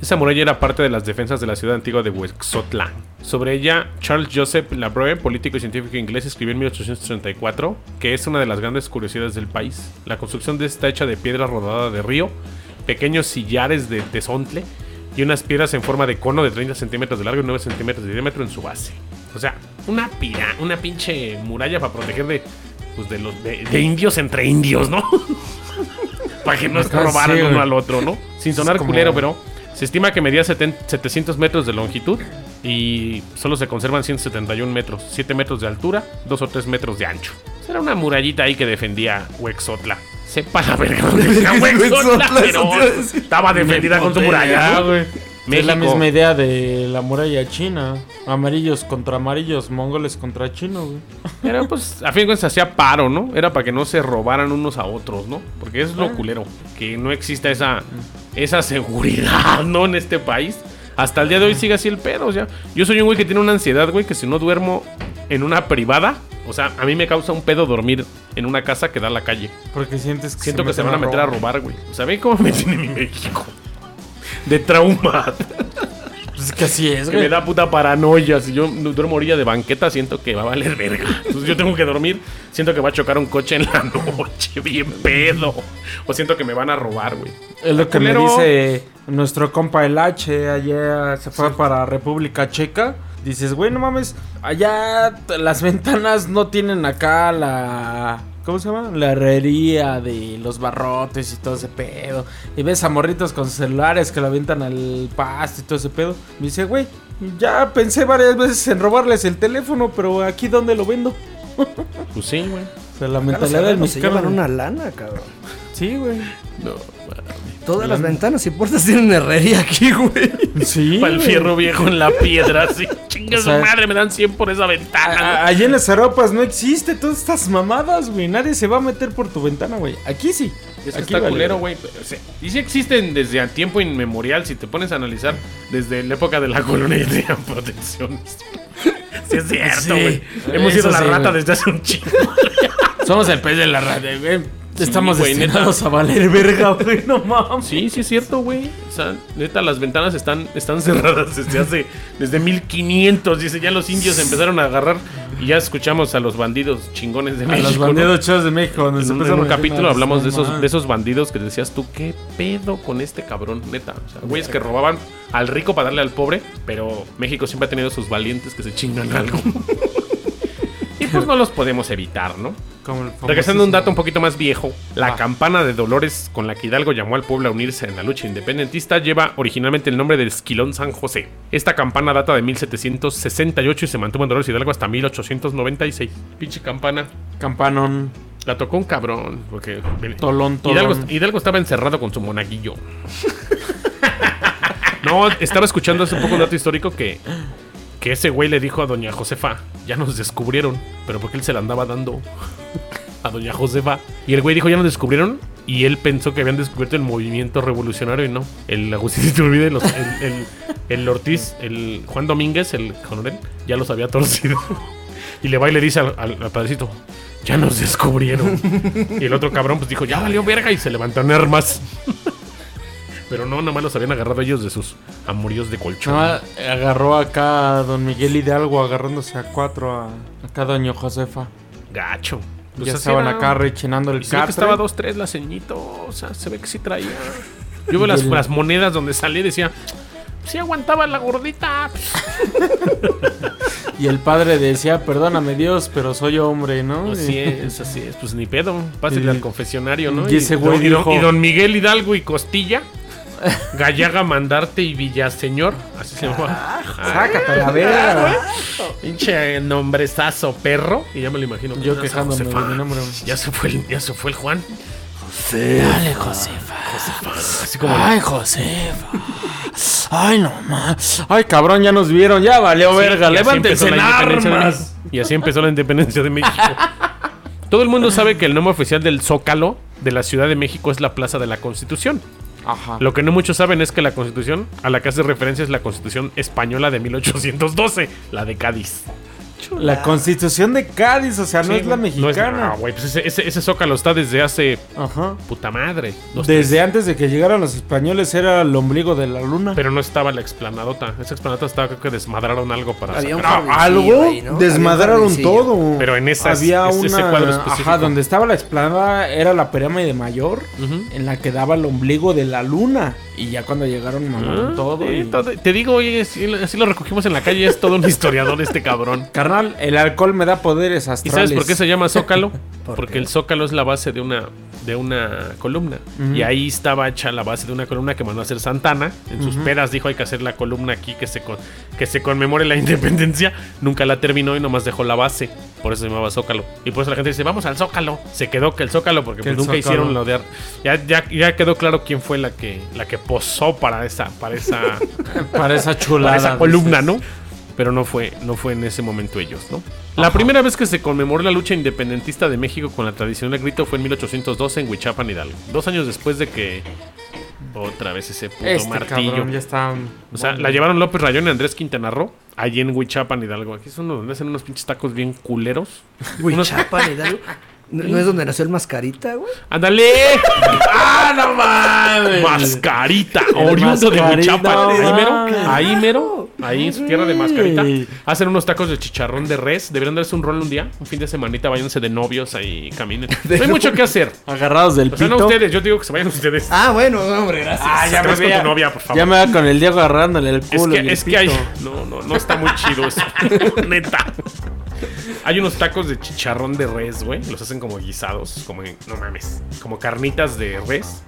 Esa muralla era parte de las defensas de la ciudad antigua de Huexotla. Sobre ella, Charles Joseph Labrue, político y científico inglés, escribió en 1834 que es una de las grandes curiosidades del país. La construcción de esta hecha de piedra rodada de río, pequeños sillares de tesontle y unas piedras en forma de cono de 30 centímetros de largo y 9 centímetros de diámetro en su base. O sea, una pira, una pinche muralla para proteger de, pues de los de, de indios entre indios, ¿no? [laughs] para que no se robaran sí, uno al otro, ¿no? Sin sonar como- culero, pero se estima que medía seten- 700 metros de longitud y solo se conservan 171 metros, 7 metros de altura, 2 o 3 metros de ancho. Era una murallita ahí que defendía Huexotla. Sepa la verga dónde [laughs] Huexotla, pero estaba defendida con su muralla. Ah, Es la misma idea de la muralla china. Amarillos contra amarillos, mongoles contra chinos, güey. Era pues, a fin de cuentas, hacía paro, ¿no? Era para que no se robaran unos a otros, ¿no? Porque es lo culero, que no exista esa, esa seguridad, ¿no? En este país. Hasta el día de hoy sigue así el pedo, o sea. Yo soy un güey que tiene una ansiedad, güey, que si no duermo en una privada, o sea, a mí me causa un pedo dormir en una casa que da a la calle. Porque sientes que Siento que se van a meter a robar, güey. O sea, ven cómo me tiene mi México. De trauma. Pues es que así es, Que me da puta paranoia. Si yo du- duermo orilla de banqueta, siento que va a valer verga. Entonces yo tengo que dormir. Siento que va a chocar un coche en la [laughs] noche, bien pedo. O siento que me van a robar, güey. Es lo que me dice nuestro compa el H. Ayer se fue para República Checa. Dices, güey, no mames. Allá las ventanas no tienen acá la. ¿Cómo se llama? La herrería de los barrotes y todo ese pedo. Y ves a morritos con celulares que lo avientan al pasto y todo ese pedo. Me dice, güey, ya pensé varias veces en robarles el teléfono, pero aquí dónde lo vendo. [laughs] Pues sí, güey. O sea, la mentalidad se, del se mexicano. llevan una lana, cabrón. Sí, güey. No, Todas las ventanas y puertas tienen herrería aquí, güey. Sí. para el fierro viejo en la piedra, así. [laughs] Chinga O sea, madre, me dan 100 por esa ventana. Allí en las Aropas no existe todas estas mamadas, güey. Nadie se va a meter por tu ventana, güey. Aquí sí. Es que Aquí está vale. culero, güey. Y sí existen desde a tiempo inmemorial, si te pones a analizar, desde la época de la [laughs] colonia y tenían protecciones. [laughs] Sí, es cierto, Sí, güey. Hemos eso sido la sí, rata desde hace un chingo. Somos el pez de la radio, güey. Estamos güey, destinados a valer verga, [laughs] güey. No mames. Sí, sí es cierto, güey. O sea, neta, las ventanas están, están cerradas desde hace, desde 1500. Dice, ya los indios empezaron a agarrar y ya escuchamos a los bandidos chingones de A México. los ¿no? bandidos chavos de México. En un, en un a capítulo hablamos de no esos, de esos bandidos que decías tú, ¿qué pedo con este cabrón? Neta. O sea, güeyes que robaban al rico para darle al pobre, pero México siempre ha tenido sus valientes que se chingan algo. [laughs] pues no los podemos evitar, ¿no? Como Regresando a un dato un poquito más viejo, la Va. campana de Dolores con la que Hidalgo llamó al pueblo a unirse en la lucha independentista lleva originalmente el nombre del Esquilón San José. Esta campana data de 1768 y se mantuvo en Dolores Hidalgo hasta 1896. Pinche campana. Campanón. La tocó un cabrón, porque Tolón, tolón. Hidalgo, Hidalgo estaba encerrado con su monaguillo. [laughs] no, estaba escuchando hace poco un dato histórico que, que ese güey le dijo a doña Josefa, ya nos descubrieron, pero porque él se la andaba dando [laughs] a doña Josefa. Y el güey dijo, ya nos descubrieron, y él pensó que habían descubierto el movimiento revolucionario y no. El Agustín Iturbide, el, el, el Ortiz, el Juan Domínguez, el coronel, ya los había torcido. [laughs] Y le va y le dice al, al- al padrecito, ya nos descubrieron. Y el otro cabrón pues dijo, ya valió verga y se levantó en armas. [laughs] Pero no, nomás los habían agarrado ellos de sus amoríos de colchón. Agarró acá a don Miguel Hidalgo agarrándose a cuatro a acá doña Josefa. Gacho. Pues ya así estaban era. acá rechinando el catre. estaba 2-3 la ceñito. O sea, se ve que sí traía. Yo veo las, las monedas donde salí y decía, sí aguantaba la gordita. [laughs] Y el padre decía, perdóname Dios, pero soy hombre, ¿no? Así es, así es. Pues ni pedo. Pásale Y- al confesionario, ¿no? y ese güey y dijo- y don Miguel Hidalgo y Costilla. Gallaga Mandarte y Villaseñor. Así se llama. Sácate la verga. Pinche nombrezazo perro. Y ya me lo imagino. Yo quejándome de mi nombre. Ya se fue el, ya se fue el Juan. Dale, Josefa. Así como Ay, Josefa. Ay, no más. Ay, cabrón, ya nos vieron, ya valió Sí, verga, levántense en la de armas. Y así empezó la independencia de México. Todo el mundo sabe que el nombre oficial del Zócalo de la Ciudad de México es la Plaza de la Constitución. Lo que no muchos saben es que la Constitución a la que hace referencia es la Constitución española de 1812, la de Cádiz. La constitución de Cádiz, o sea, no es la mexicana. No, güey, pues ese, ese- ese Zócalo está desde hace Ajá. puta madre. Desde antes de que llegaran los españoles era el ombligo de la luna. Pero no estaba la explanadota. Esa explanadota estaba, creo que desmadraron algo para Había un jardincillo Algo ahí, ¿no? desmadraron Había un jardíncillo. todo. Pero en esas- había ese- ese una cuadro específico. ajá, donde estaba la explanada era la pirámide mayor, Ujú. en la que daba el ombligo de la luna y ya cuando llegaron mamaron Ah, todo. y- todo- Te digo, oye, así, así lo recogimos en la calle. Es todo un historiador este cabrón. Carnal, el alcohol me da poderes ¿Y astrales. sabes por qué se llama Zócalo? [laughs] ¿Por Porque qué? el Zócalo es la base de una, de una columna. Y ahí estaba hecha la base de una columna que mandó a hacer Santana. En sus pedas dijo hay que hacer la columna aquí que se, con- que se conmemore la [laughs] independencia. Nunca la terminó y nomás dejó la base. Por eso se llamaba Zócalo. Y por eso la gente dice, vamos al Zócalo. Se quedó que el Zócalo porque Que pues, nunca Zócalo. hicieron lo de... Ya, ya, ya quedó claro quién fue la que, la que posó para esa, para esa, [laughs] Para esa chulada. para esa columna, dices. ¿no? Pero no fue, no fue en ese momento ellos, ¿no? La primera vez que se conmemoró la lucha independentista de México con la tradicional grito fue en 1812 en Huichapan, Hidalgo. Dos años después de que otra vez ese puto Este martillo. cabrón ya está. O sea, la llevaron López Rayón y Andrés Quintana Roo allí en Huichapan, Hidalgo. Aquí es uno donde hacen unos pinches tacos bien culeros. [laughs] Huichapan, Hidalgo. ¿No, no es donde nació el mascarita, güey? ¡Ándale! ¡Ah, no mames! Mascarita, oriundo de Huichapan. no Ahí mero, ahí mero, ahí en su tierra de Mascarita. Hacen unos tacos de chicharrón de res. Deberían darse un rol un día, un fin de semanita, váyanse de novios ahí, caminen. [laughs] No hay mucho que hacer. Agarrados del O sea, no pito. ustedes, yo digo que se vayan ustedes. Ah, bueno, hombre, gracias. Ah, ya me vas con tu novia, por favor. Ya me va con el Diego agarrándole el Es culo. y que, el es que hay. pito. No, no, no está muy chido eso. [laughs] Neta. Hay unos tacos de chicharrón de res, güey. Los hacen como guisados, como en- no mames, como carnitas de res.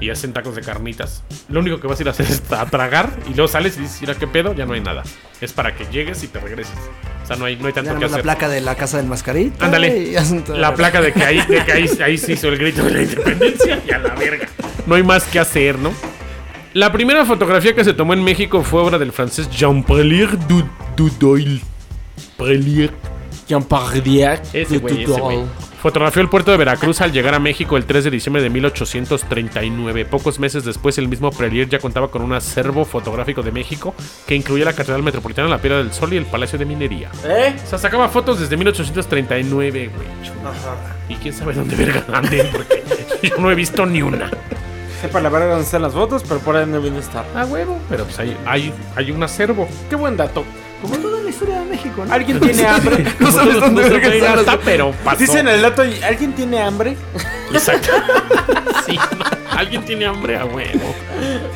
Y hacen tacos de carnitas. Lo único que vas a ir a hacer [laughs] es a tragar y luego sales y dices, mira qué pedo, ya no hay nada. Es para que llegues y te regreses. O sea, no hay, no hay tanto que nomás la hacer. placa de la casa del mascarita. Ándale. La placa de que ahí, de que ahí, [laughs] ahí se hizo el grito de la independencia y a la verga. No hay más que hacer, ¿no? La primera fotografía que se tomó en México fue obra del francés Jean-Pierre Du- Dudoil. Prelier. Ese güey, ese güey. Fotografió el puerto de Veracruz al llegar a México el 3 de diciembre de 1839. Pocos meses después, el mismo Prelier ya contaba con un acervo fotográfico de México que incluía la Catedral Metropolitana, la Piedra del Sol y el Palacio de Minería. ¿Eh? O sea, sacaba fotos desde 1839, güey. Y quién sabe dónde verga anden, porque yo no he visto ni una. Sepa la verga dónde están las fotos, pero por ahí no viene a estar. Ah, huevo. Pero pues hay, hay, hay un acervo. Qué buen dato. Toda la historia de México, ¿no? ¿Alguien [laughs] tiene hambre? [laughs] No sabes dónde verga las- está, pero pasó. Dicen el dato y ¿alguien tiene hambre? Exacto. [laughs] Sí. Alguien tiene hambre a huevo.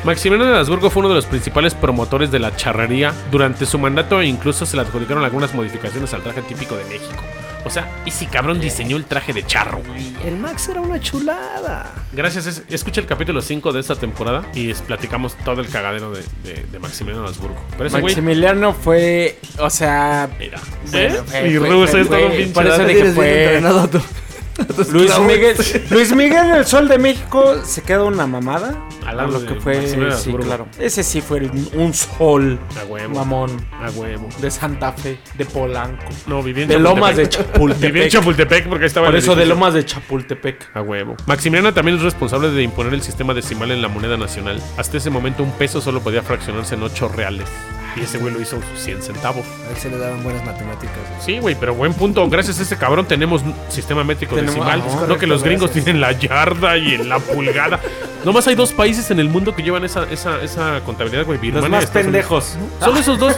Maximiliano de Habsburgo fue uno de los principales promotores de la charrería. Durante su mandato e incluso se le adjudicaron algunas modificaciones al traje típico de México. O sea, ese cabrón diseñó el traje de charro, güey. El Max era una chulada. Gracias, es- escucha el capítulo 5 de esta temporada y es- platicamos todo el cagadero de, de, de Maximiliano Habsburgo. Pero ese güey. Maximiliano fue, o sea, Mira. Bueno, ¿Eh? fue- Y es todo un pinche por eso de que fue- entrenado tú. [laughs] Luis Miguel, Luis Miguel el Sol de México se queda una mamada a lo que fue, sí, claro. Ese sí fue el- un sol A huevo. mamón A huevo. de Santa Fe, de Polanco, No, viví en de Lomas de Chapultepec. [laughs] Viví en Chapultepec. Chapultepec porque ahí estaba Por eso de. Lomas de Chapultepec. A huevo. Maximiliano también es responsable de imponer el sistema decimal en la moneda nacional. Hasta ese momento un peso solo podía fraccionarse en 8 reales. Y ese güey lo hizo sus 100 centavos. A él se le daban buenas matemáticas. güey. Sí, güey, pero buen punto. Gracias a ese cabrón tenemos sistema métrico Tenemos- decimal. ah, no correcto, que los gringos gracias. tienen la yarda y en la pulgada. Nomás hay dos países en el mundo que llevan esa, esa, esa contabilidad, güey. Los Birmania y más pendejos. Solo esos dos.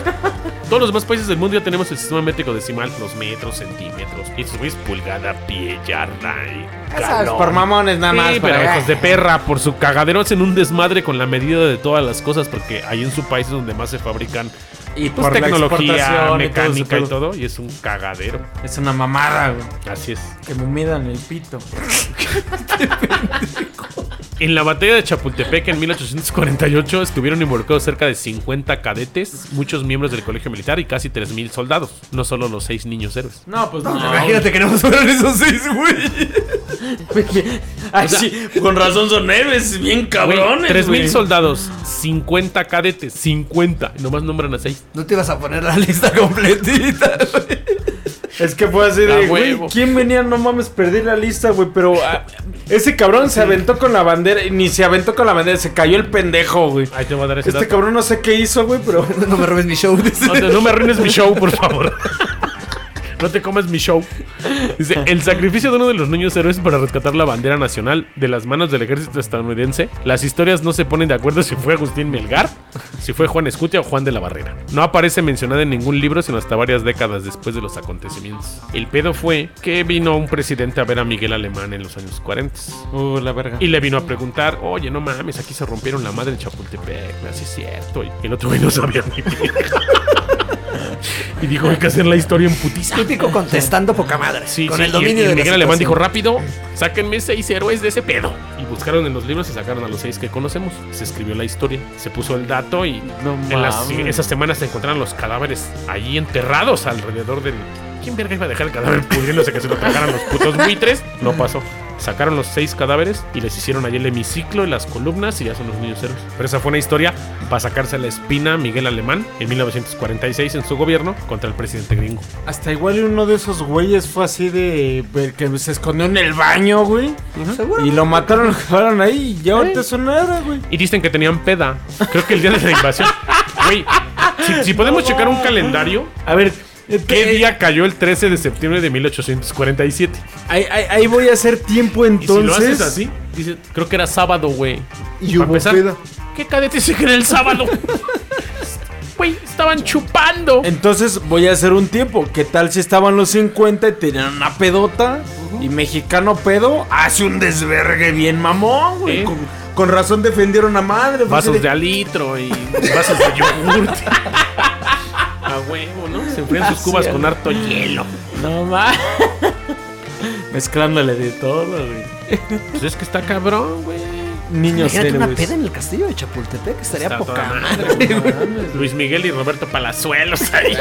Todos los demás países del mundo ya tenemos el sistema métrico decimal. Los metros, centímetros. Y esos güeyes pulgada, pie, yarda y galón. por mamones nada más. Sí, para- pero hijos de perra, por su cagadero hacen un desmadre con la medida de todas las cosas, porque ahí en su país es donde más se fabrican y pues, por la tecnología, exportación y todo ese mecánica y pedo. todo, y es un cagadero. Es una mamada, güey. Así es. Que me midan el pito. [laughs] En la batalla de Chapultepec en 1848 estuvieron involucrados cerca de 50 cadetes, muchos miembros del colegio militar y casi 3.000 soldados, no solo los seis niños héroes. No, pues no. Imagínate que no fueron esos seis, güey. Ay, sí, con razón son héroes, bien cabrones. 3.000 güey. soldados, 50 cadetes, 50, y nomás nombran a 6. No te ibas a poner la lista completita, güey. Es que fue así de, güey. ¿quién venía? No mames, perdí la lista, güey, pero ah, ese cabrón se aventó con la bandera, ni se aventó con la bandera, se cayó el pendejo, güey. Ahí te voy a dar ese Este dato. cabrón no sé qué hizo, güey, pero [laughs] No me robes mi show. No, no me arruines mi show, por favor. [laughs] No te comas mi show. Dice, el sacrificio de uno de los niños héroes para rescatar la bandera nacional de las manos del ejército estadounidense. Las historias no se ponen de acuerdo si fue Agustín Melgar, si fue Juan Escutia o Juan de la Barrera. No aparece mencionada en ningún libro sino hasta varias décadas después de los acontecimientos. El pedo fue que vino un presidente a ver a Miguel Alemán en los años 40. Uh, la verga. Y le vino a preguntar, oye, no mames, aquí se rompieron la madre en Chapultepec, así es cierto. Y el otro güey no sabía ni Y dijo, hay que hacer la historia en putiza. Típico contestando poca madre. Sí, con sí, el y- dominio y, de la Miguel Alemán dijo, rápido, sáquenme seis héroes de ese pedo. Y buscaron en los libros y sacaron a los seis que conocemos. Se escribió la historia, se puso el dato y No en las, esas semanas se encontraron los cadáveres allí enterrados alrededor del... ¿Quién verga iba a dejar el cadáver pudriéndose que se lo tragaran los putos buitres? No pasó. Sacaron los seis cadáveres y les hicieron allí el hemiciclo y las columnas y ya son los niños héroes. Pero esa fue una historia para sacarse la espina a Miguel Alemán en 1946 en su gobierno contra el presidente gringo. Hasta igual uno de esos güeyes fue así de que se escondió en el baño, güey. Y lo mataron, [laughs] lo dejaron ahí y ya ahorita héroe, güey. Y dicen que tenían peda. Creo que el día de la invasión. Güey, si, si podemos checar un calendario, A ver, ¿qué eh, día cayó el 13 de septiembre de 1847? Ahí, ahí- ahí voy a hacer tiempo Y entonces. si lo haces así, dice, creo que era sábado, güey. Y hubo empezar, peda. ¿Qué cadete se cree el sábado? [laughs] Güey, estaban chupando. Entonces voy a hacer un tiempo. ¿Qué tal si estaban los 50 y tenían una pedota? Y mexicano pedo hace un desvergue bien mamón, güey. Con, con razón defendieron a madre. Vasos de alitro y vasos de yogurt. [laughs] A huevo, ¿no? Se enfrían sus cubas con harto hielo. No más. Mezclándole de todo, güey. Pues es que está cabrón, güey. Niños Imagínate una héroes. peda en el castillo de Chapultepec. Estaría Está poca toda madre. madre, Luis Miguel y Roberto Palazuelos ahí.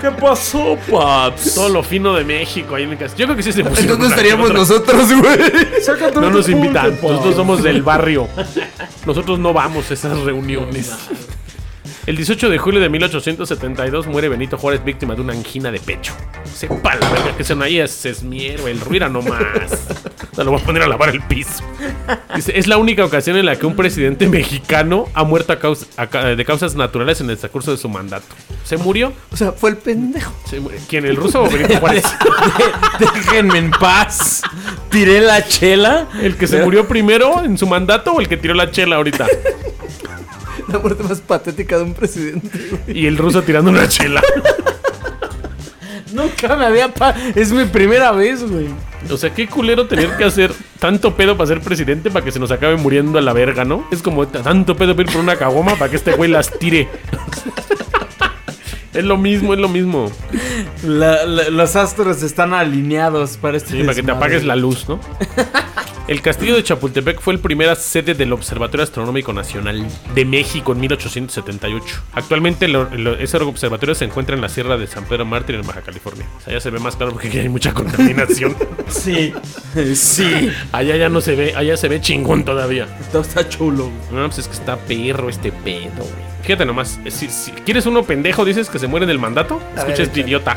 ¿Qué pasó, paps? Todo lo fino de México ahí en el castillo. Yo creo que sí se pusieron. ¿Dónde una estaríamos otra. nosotros, güey? No nos invitan. Nosotros somos del barrio. Nosotros no vamos a esas reuniones. El 18 de julio de 1872 muere Benito Juárez víctima de una angina de pecho. Sepa la verga que son ahí es esmiero, el ruira nomás. Se lo voy a poner a lavar el piso. Dice, es la única ocasión en la que un presidente mexicano ha muerto a causa- a ca- de causas naturales en el transcurso de su mandato. ¿Se murió? O sea, fue el pendejo. Se murió. ¿Quién, el ruso o Benito Juárez? [laughs] Déjenme en paz. Tiré la chela. ¿El que se murió primero en su mandato o el que tiró la chela ahorita? La muerte más patética de un presidente. güey. Y el ruso tirando una chela. [laughs] Nunca me había. pa- es mi primera vez, güey. O sea, qué culero tener que hacer tanto pedo para ser presidente para que se nos acabe muriendo a la verga, ¿no? Es como tanto pedo pedir por una caguama para que este güey las tire. [laughs] Es lo mismo, es lo mismo. La- la- los astros están alineados para este Sí, para que te desmadre. apagues la luz, ¿no? [laughs] El castillo de Chapultepec fue el primera sede del Observatorio Astronómico Nacional de México en 1878. Actualmente lo- lo- ese observatorio se encuentra en la Sierra de San Pedro Mártir en Baja California. O sea, ya se ve más claro porque aquí hay mucha contaminación. [laughs] Sí, sí. allá ya no se ve, allá se ve chingón todavía. Todo está chulo. No, pues es que está perro este pedo, güey. Fíjate nomás, si, si quieres uno pendejo, dices que se muere del mandato, escucha este idiota.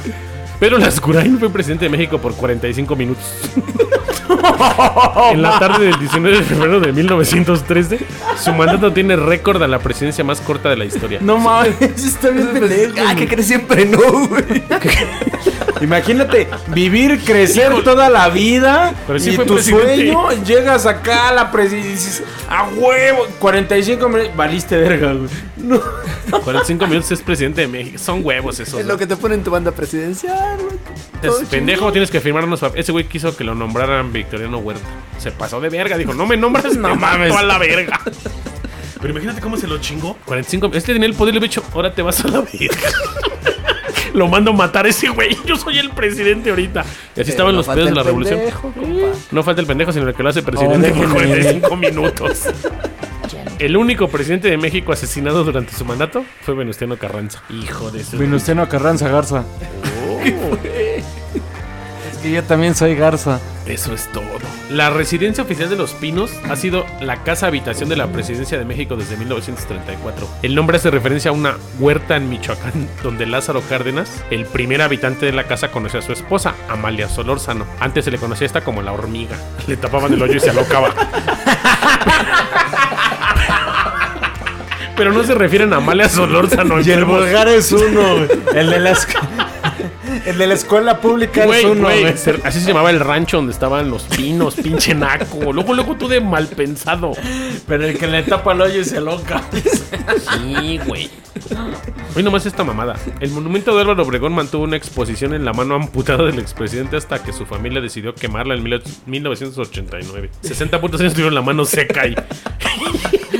Pedro Lascurain fue presidente de México por 45 minutos. en la tarde del 19 de febrero de 1913, su mandato tiene récord a la presidencia más corta de la historia. No mames, está bien pendejo. Ah, que crees siempre no, güey. [laughs] Imagínate vivir, crecer toda la vida Pero sí y fue tu presidente. sueño, llegas acá a la presidencia a huevo, 45 minutos, valiste verga, güey. No. 45 minutos es presidente de México. Son huevos esos. Es ¿no? lo que te pone en tu banda presidencial, Es pendejo, tienes que firmar unos papeles. Ese güey quiso que lo nombraran Victoriano Huerta. Se pasó de verga, dijo, no me nombras, no mames. a la verga. [laughs] Pero imagínate cómo se lo chingó. 45, este tenía el poder, le hubiera dicho, ahora te vas a la verga. [laughs] lo mando a matar a ese güey. Yo soy el presidente ahorita. Y así estaban no los falta pedos de el la revolución. pendejo, compa. No falta el pendejo, sino el que lo hace presidente Oh, por déjenme. 45 minutos. [laughs] El único presidente de México asesinado durante su mandato fue Venustiano Carranza. Hijo de su. Venustiano Carranza Garza. Es que yo también soy Garza. Eso es todo. La residencia oficial de Los Pinos ha sido la casa habitación de la presidencia de México desde 1934. El nombre hace referencia a una huerta en Michoacán, [laughs] donde Lázaro Cárdenas, el primer habitante de la casa, conoció a su esposa, Amalia Solórzano. Antes se le conocía esta como la hormiga. [laughs] Le tapaban el hoyo y se alocaba. [laughs] Pero no se refieren a Amalia Solórzano. Y el vulgar es uno. El de la, esc- el de la escuela pública Güey, es uno, güey, así se llamaba el rancho donde estaban los pinos, pinche naco. Luego, luego tú de mal pensado. Pero el que le tapa el hoyo y se loca. Sí, güey. [laughs] Hoy nomás esta mamada. El monumento de Álvaro Obregón mantuvo una exposición en la mano amputada del expresidente hasta que su familia decidió quemarla en mil- 1989. 60 putos años tuvieron la mano seca y,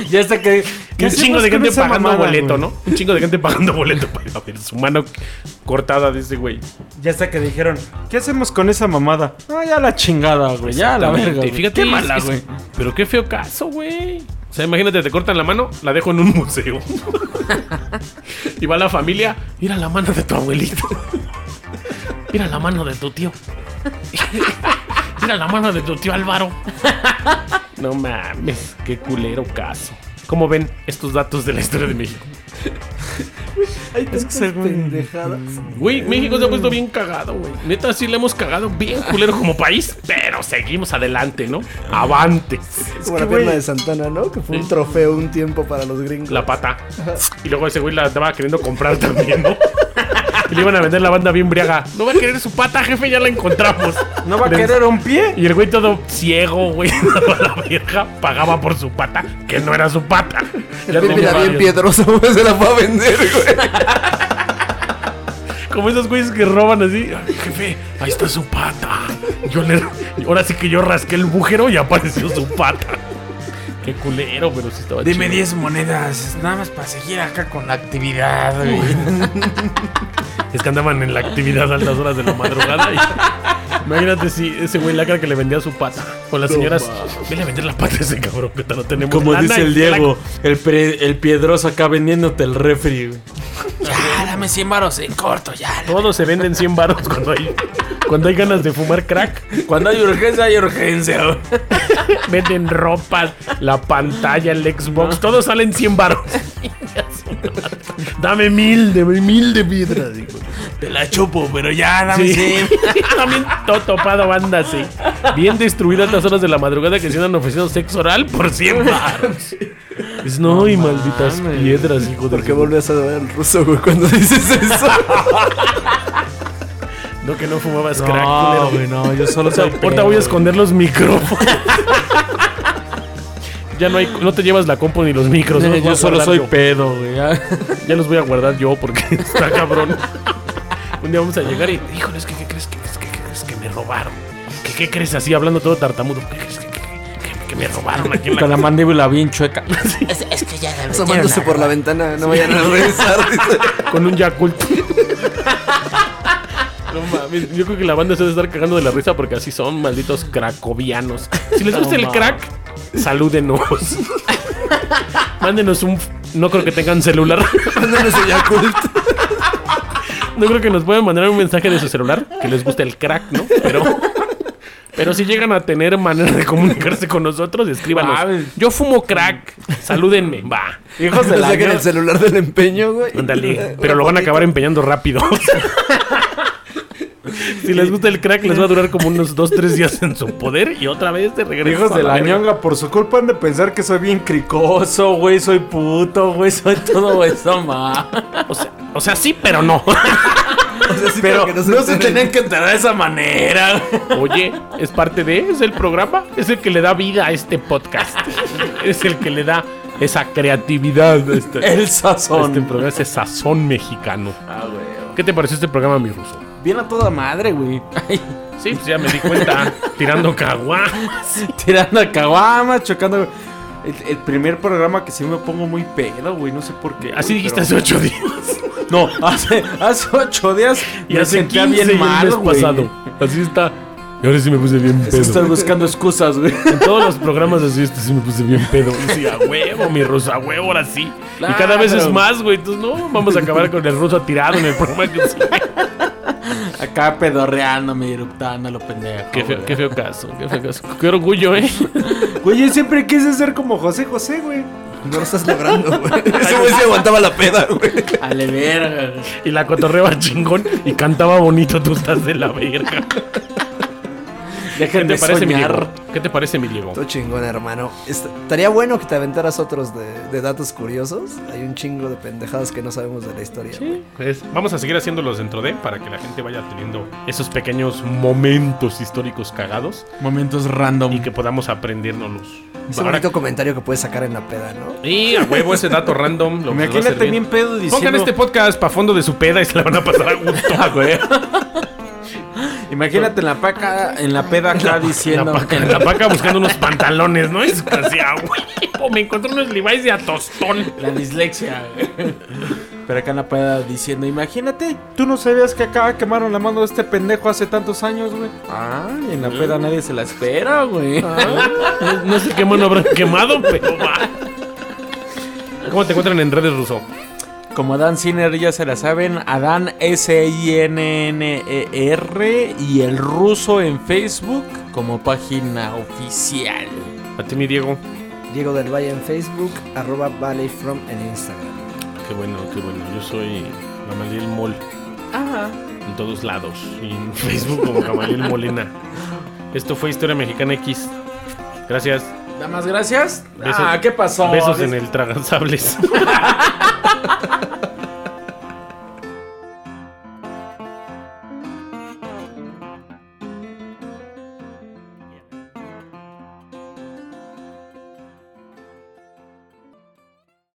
Ya hasta que. un chingo de gente pagando mamada, boleto, güey? ¿no? Un chingo de gente pagando boleto para ver su mano cortada de ese güey. Ya hasta que dijeron, ¿qué hacemos con esa mamada? Ah, ya la chingada, güey. Ya la verga. Güey. Fíjate, Qué mala, güey. Pero qué feo caso, güey. O sea, imagínate, te cortan la mano, la dejo en un [laughs] museo. y va la familia, mira la mano de tu abuelito. [laughs] Mira la mano de tu tío. [laughs] mira la mano de tu tío Álvaro. no mames, qué culero caso. ¿Cómo ven estos datos de la historia de México? [laughs] Hay tantas pendejadas. Güey, México se ha puesto bien cagado, güey. Neta, sí le hemos cagado bien culero como país, pero seguimos adelante, ¿no? Avante. Como la pierna de Santana, ¿no? Que fue un trofeo un tiempo para los gringos. La pata. Y luego ese güey la estaba queriendo comprar también, ¿no? [laughs] Y le iban a vender la banda bien briaga. No va a querer su pata, jefe, ya la encontramos. ¿No va a querer un pie? Y el güey todo ciego, güey, [laughs] la verga, pagaba por su pata, que no era su pata. Ya tenía la bien piedroso, güey, [laughs] se la fue a vender, güey. Como esos güeyes que roban así. "Ay, jefe, ahí está su pata. Yo le, ahora sí que yo rasqué el bujero y apareció su pata. Qué culero, pero sí estaba Dime chido. 10 monedas, nada más para seguir acá con la actividad, güey. [laughs] Es que andaban en la actividad a altas horas de la madrugada. Y, [laughs] imagínate si ese güey la cara que le vendía su pata. O las señoras, vele a vender la pata a ese cabrón que te lo tenemos. Como lana dice el la- Diego, el, pre- el piedroso acá vendiéndote el refri, güey. Ya, dame 100 varos en corto, ya. Todos se venden 100 baros cuando hay, cuando hay ganas de fumar crack. Cuando hay urgencia, hay urgencia. Venden ropa, la pantalla, el Xbox. Todos salen 100 baros. [laughs] Dame mil de mil de piedras. hijo. Te la chupo, pero ya, dame Sí. 100. [laughs] También todo topado banda así. Bien destruidas las horas de la madrugada que se andan ofreciendo sexo oral por 100 baros. Es no, y malditas piedras, hijo de ¿Por qué volvías a ver al ruso, güey, cuando dices eso? No, que no fumabas crack, No, culero. güey, no, yo solo O sea, soy ahorita pedo, voy a esconder los micrófonos. [laughs] ya no hay, [laughs] no te llevas la compu ni los micros. [laughs] Yo solo soy yo. pedo, güey. ya. [laughs] Ya los voy a guardar yo porque está cabrón. Un día vamos a llegar y, híjole, es que ¿qué crees que, es que, ¿qué crees que me robaron? ¿Qué, qué crees así hablando todo tartamudo? ¿Qué crees que, me robaron aquí en la Con la mandíbula bien chueca. Es, es que ya la Asomándose por la ventana, no vayan a revisar. dice. Con un Yakult. No mames, yo creo que la banda se debe estar cagando de la risa porque así son malditos cracovianos. Si les gusta el crack, salúdenos. Mándenos un. No creo que tengan celular. Mándenos el Yakult. No creo que nos puedan mandar un mensaje de su celular que les guste el crack, ¿no? Pero. Pero si llegan a tener manera de comunicarse con nosotros, escríbanos. Mames. Yo fumo crack, salúdenme, va. Hijos de la el celular del empeño, güey. Ándale. Pero lo van a acabar empeñando rápido. [laughs] si les gusta el crack, les va a durar como unos 2-3 días en su poder y otra vez de regreso. Hijos de la ñonga, por su culpa han de pensar que soy bien cricoso, güey, soy puto, güey, soy todo eso, ma. O sea, o sea, sí, pero no. [laughs] O sea, sí, Pero para que no se tenían que enterar de esa manera. Oye, es parte de, es el programa, es el que le da vida a este podcast. Es el que le da esa creatividad a este, El este sazón. programa, ese sazón mexicano. Ah, güey. ¿Qué te pareció este programa, mi ruso? Bien a toda madre, güey. Ay, Sí, pues ya me di cuenta, [laughs] tirando caguá. Tirando caguamas, chocando. El, el primer programa que sí me pongo muy pedo, güey, no sé por qué. Así güey, dijiste pero- hace ocho días. [laughs] No, hace, hace ocho días Y me hace sentía 15 bien y el mal, mes güey. pasado. Así está. Y ahora sí me puse bien pedo. buscando excusas, güey. En todos los programas así, este sí me puse bien pedo. Sí, a huevo, mi ruso, a huevo, ahora sí. y cada vez es más, güey. Entonces, no, vamos a acabar con el ruso tirado en el programa que. [laughs] Acá pedorreándome, eructando lo pendejo. Qué feo, qué feo caso, qué feo caso. Qué orgullo, ¿eh? [laughs] Güey, yo siempre quise ser como José José, güey. No lo estás logrando, güey. [laughs] Ese güey se aguantaba la peda, güey. Ale verga. Y la cotorreaba chingón y cantaba bonito, tú estás de la verga. ¿Qué te parece, mi soñar. Diego? ¿Qué te parece, mi Diego? Todo chingón, hermano. Est- Estaría bueno que te aventaras otros de, de datos curiosos. Hay un chingo de pendejadas que no sabemos de la historia. güey. Pues, vamos a seguir haciéndolos dentro de para que la gente vaya teniendo esos pequeños momentos históricos cagados Momentos random. y que podamos aprendernos. Ese bonito comentario que puedes sacar en la peda, ¿no? Y a huevo ese dato random. Lo Imagínate bien pedo diciendo... Pongan este podcast para fondo de su peda y se la van a pasar a gusto. [laughs] Güey. [gasps] Imagínate en la paca, en la peda acá diciendo... La paca, la paca buscando unos pantalones, ¿no? Es [laughs] así, a huevo. Me encontré unos Levi's de a tostón. La dislexia. Pero acá en la peda diciendo, imagínate, tú no sabías que acá quemaron la mano de este pendejo hace tantos años, güey. Ah, y en la peda nadie se la espera, güey. No, no sé qué mano habrán quemado, pero va. ¿Cómo te encuentran en redes ruso? Como Dan Sinner ya se la saben, Adán S-I-N-N-E-R y el ruso en Facebook como página oficial. A ti, mi Diego. Diego del Valle en Facebook, arroba Valleyfrom en Instagram. Qué bueno, qué bueno. Yo soy Gamaliel Mol. En todos lados. Y en Facebook como Gamaliel Molina. Esto fue Historia Mexicana X. Gracias. Damas, gracias. Besos- ah, ¿qué pasó? Besos en el Tragasables. [laughs]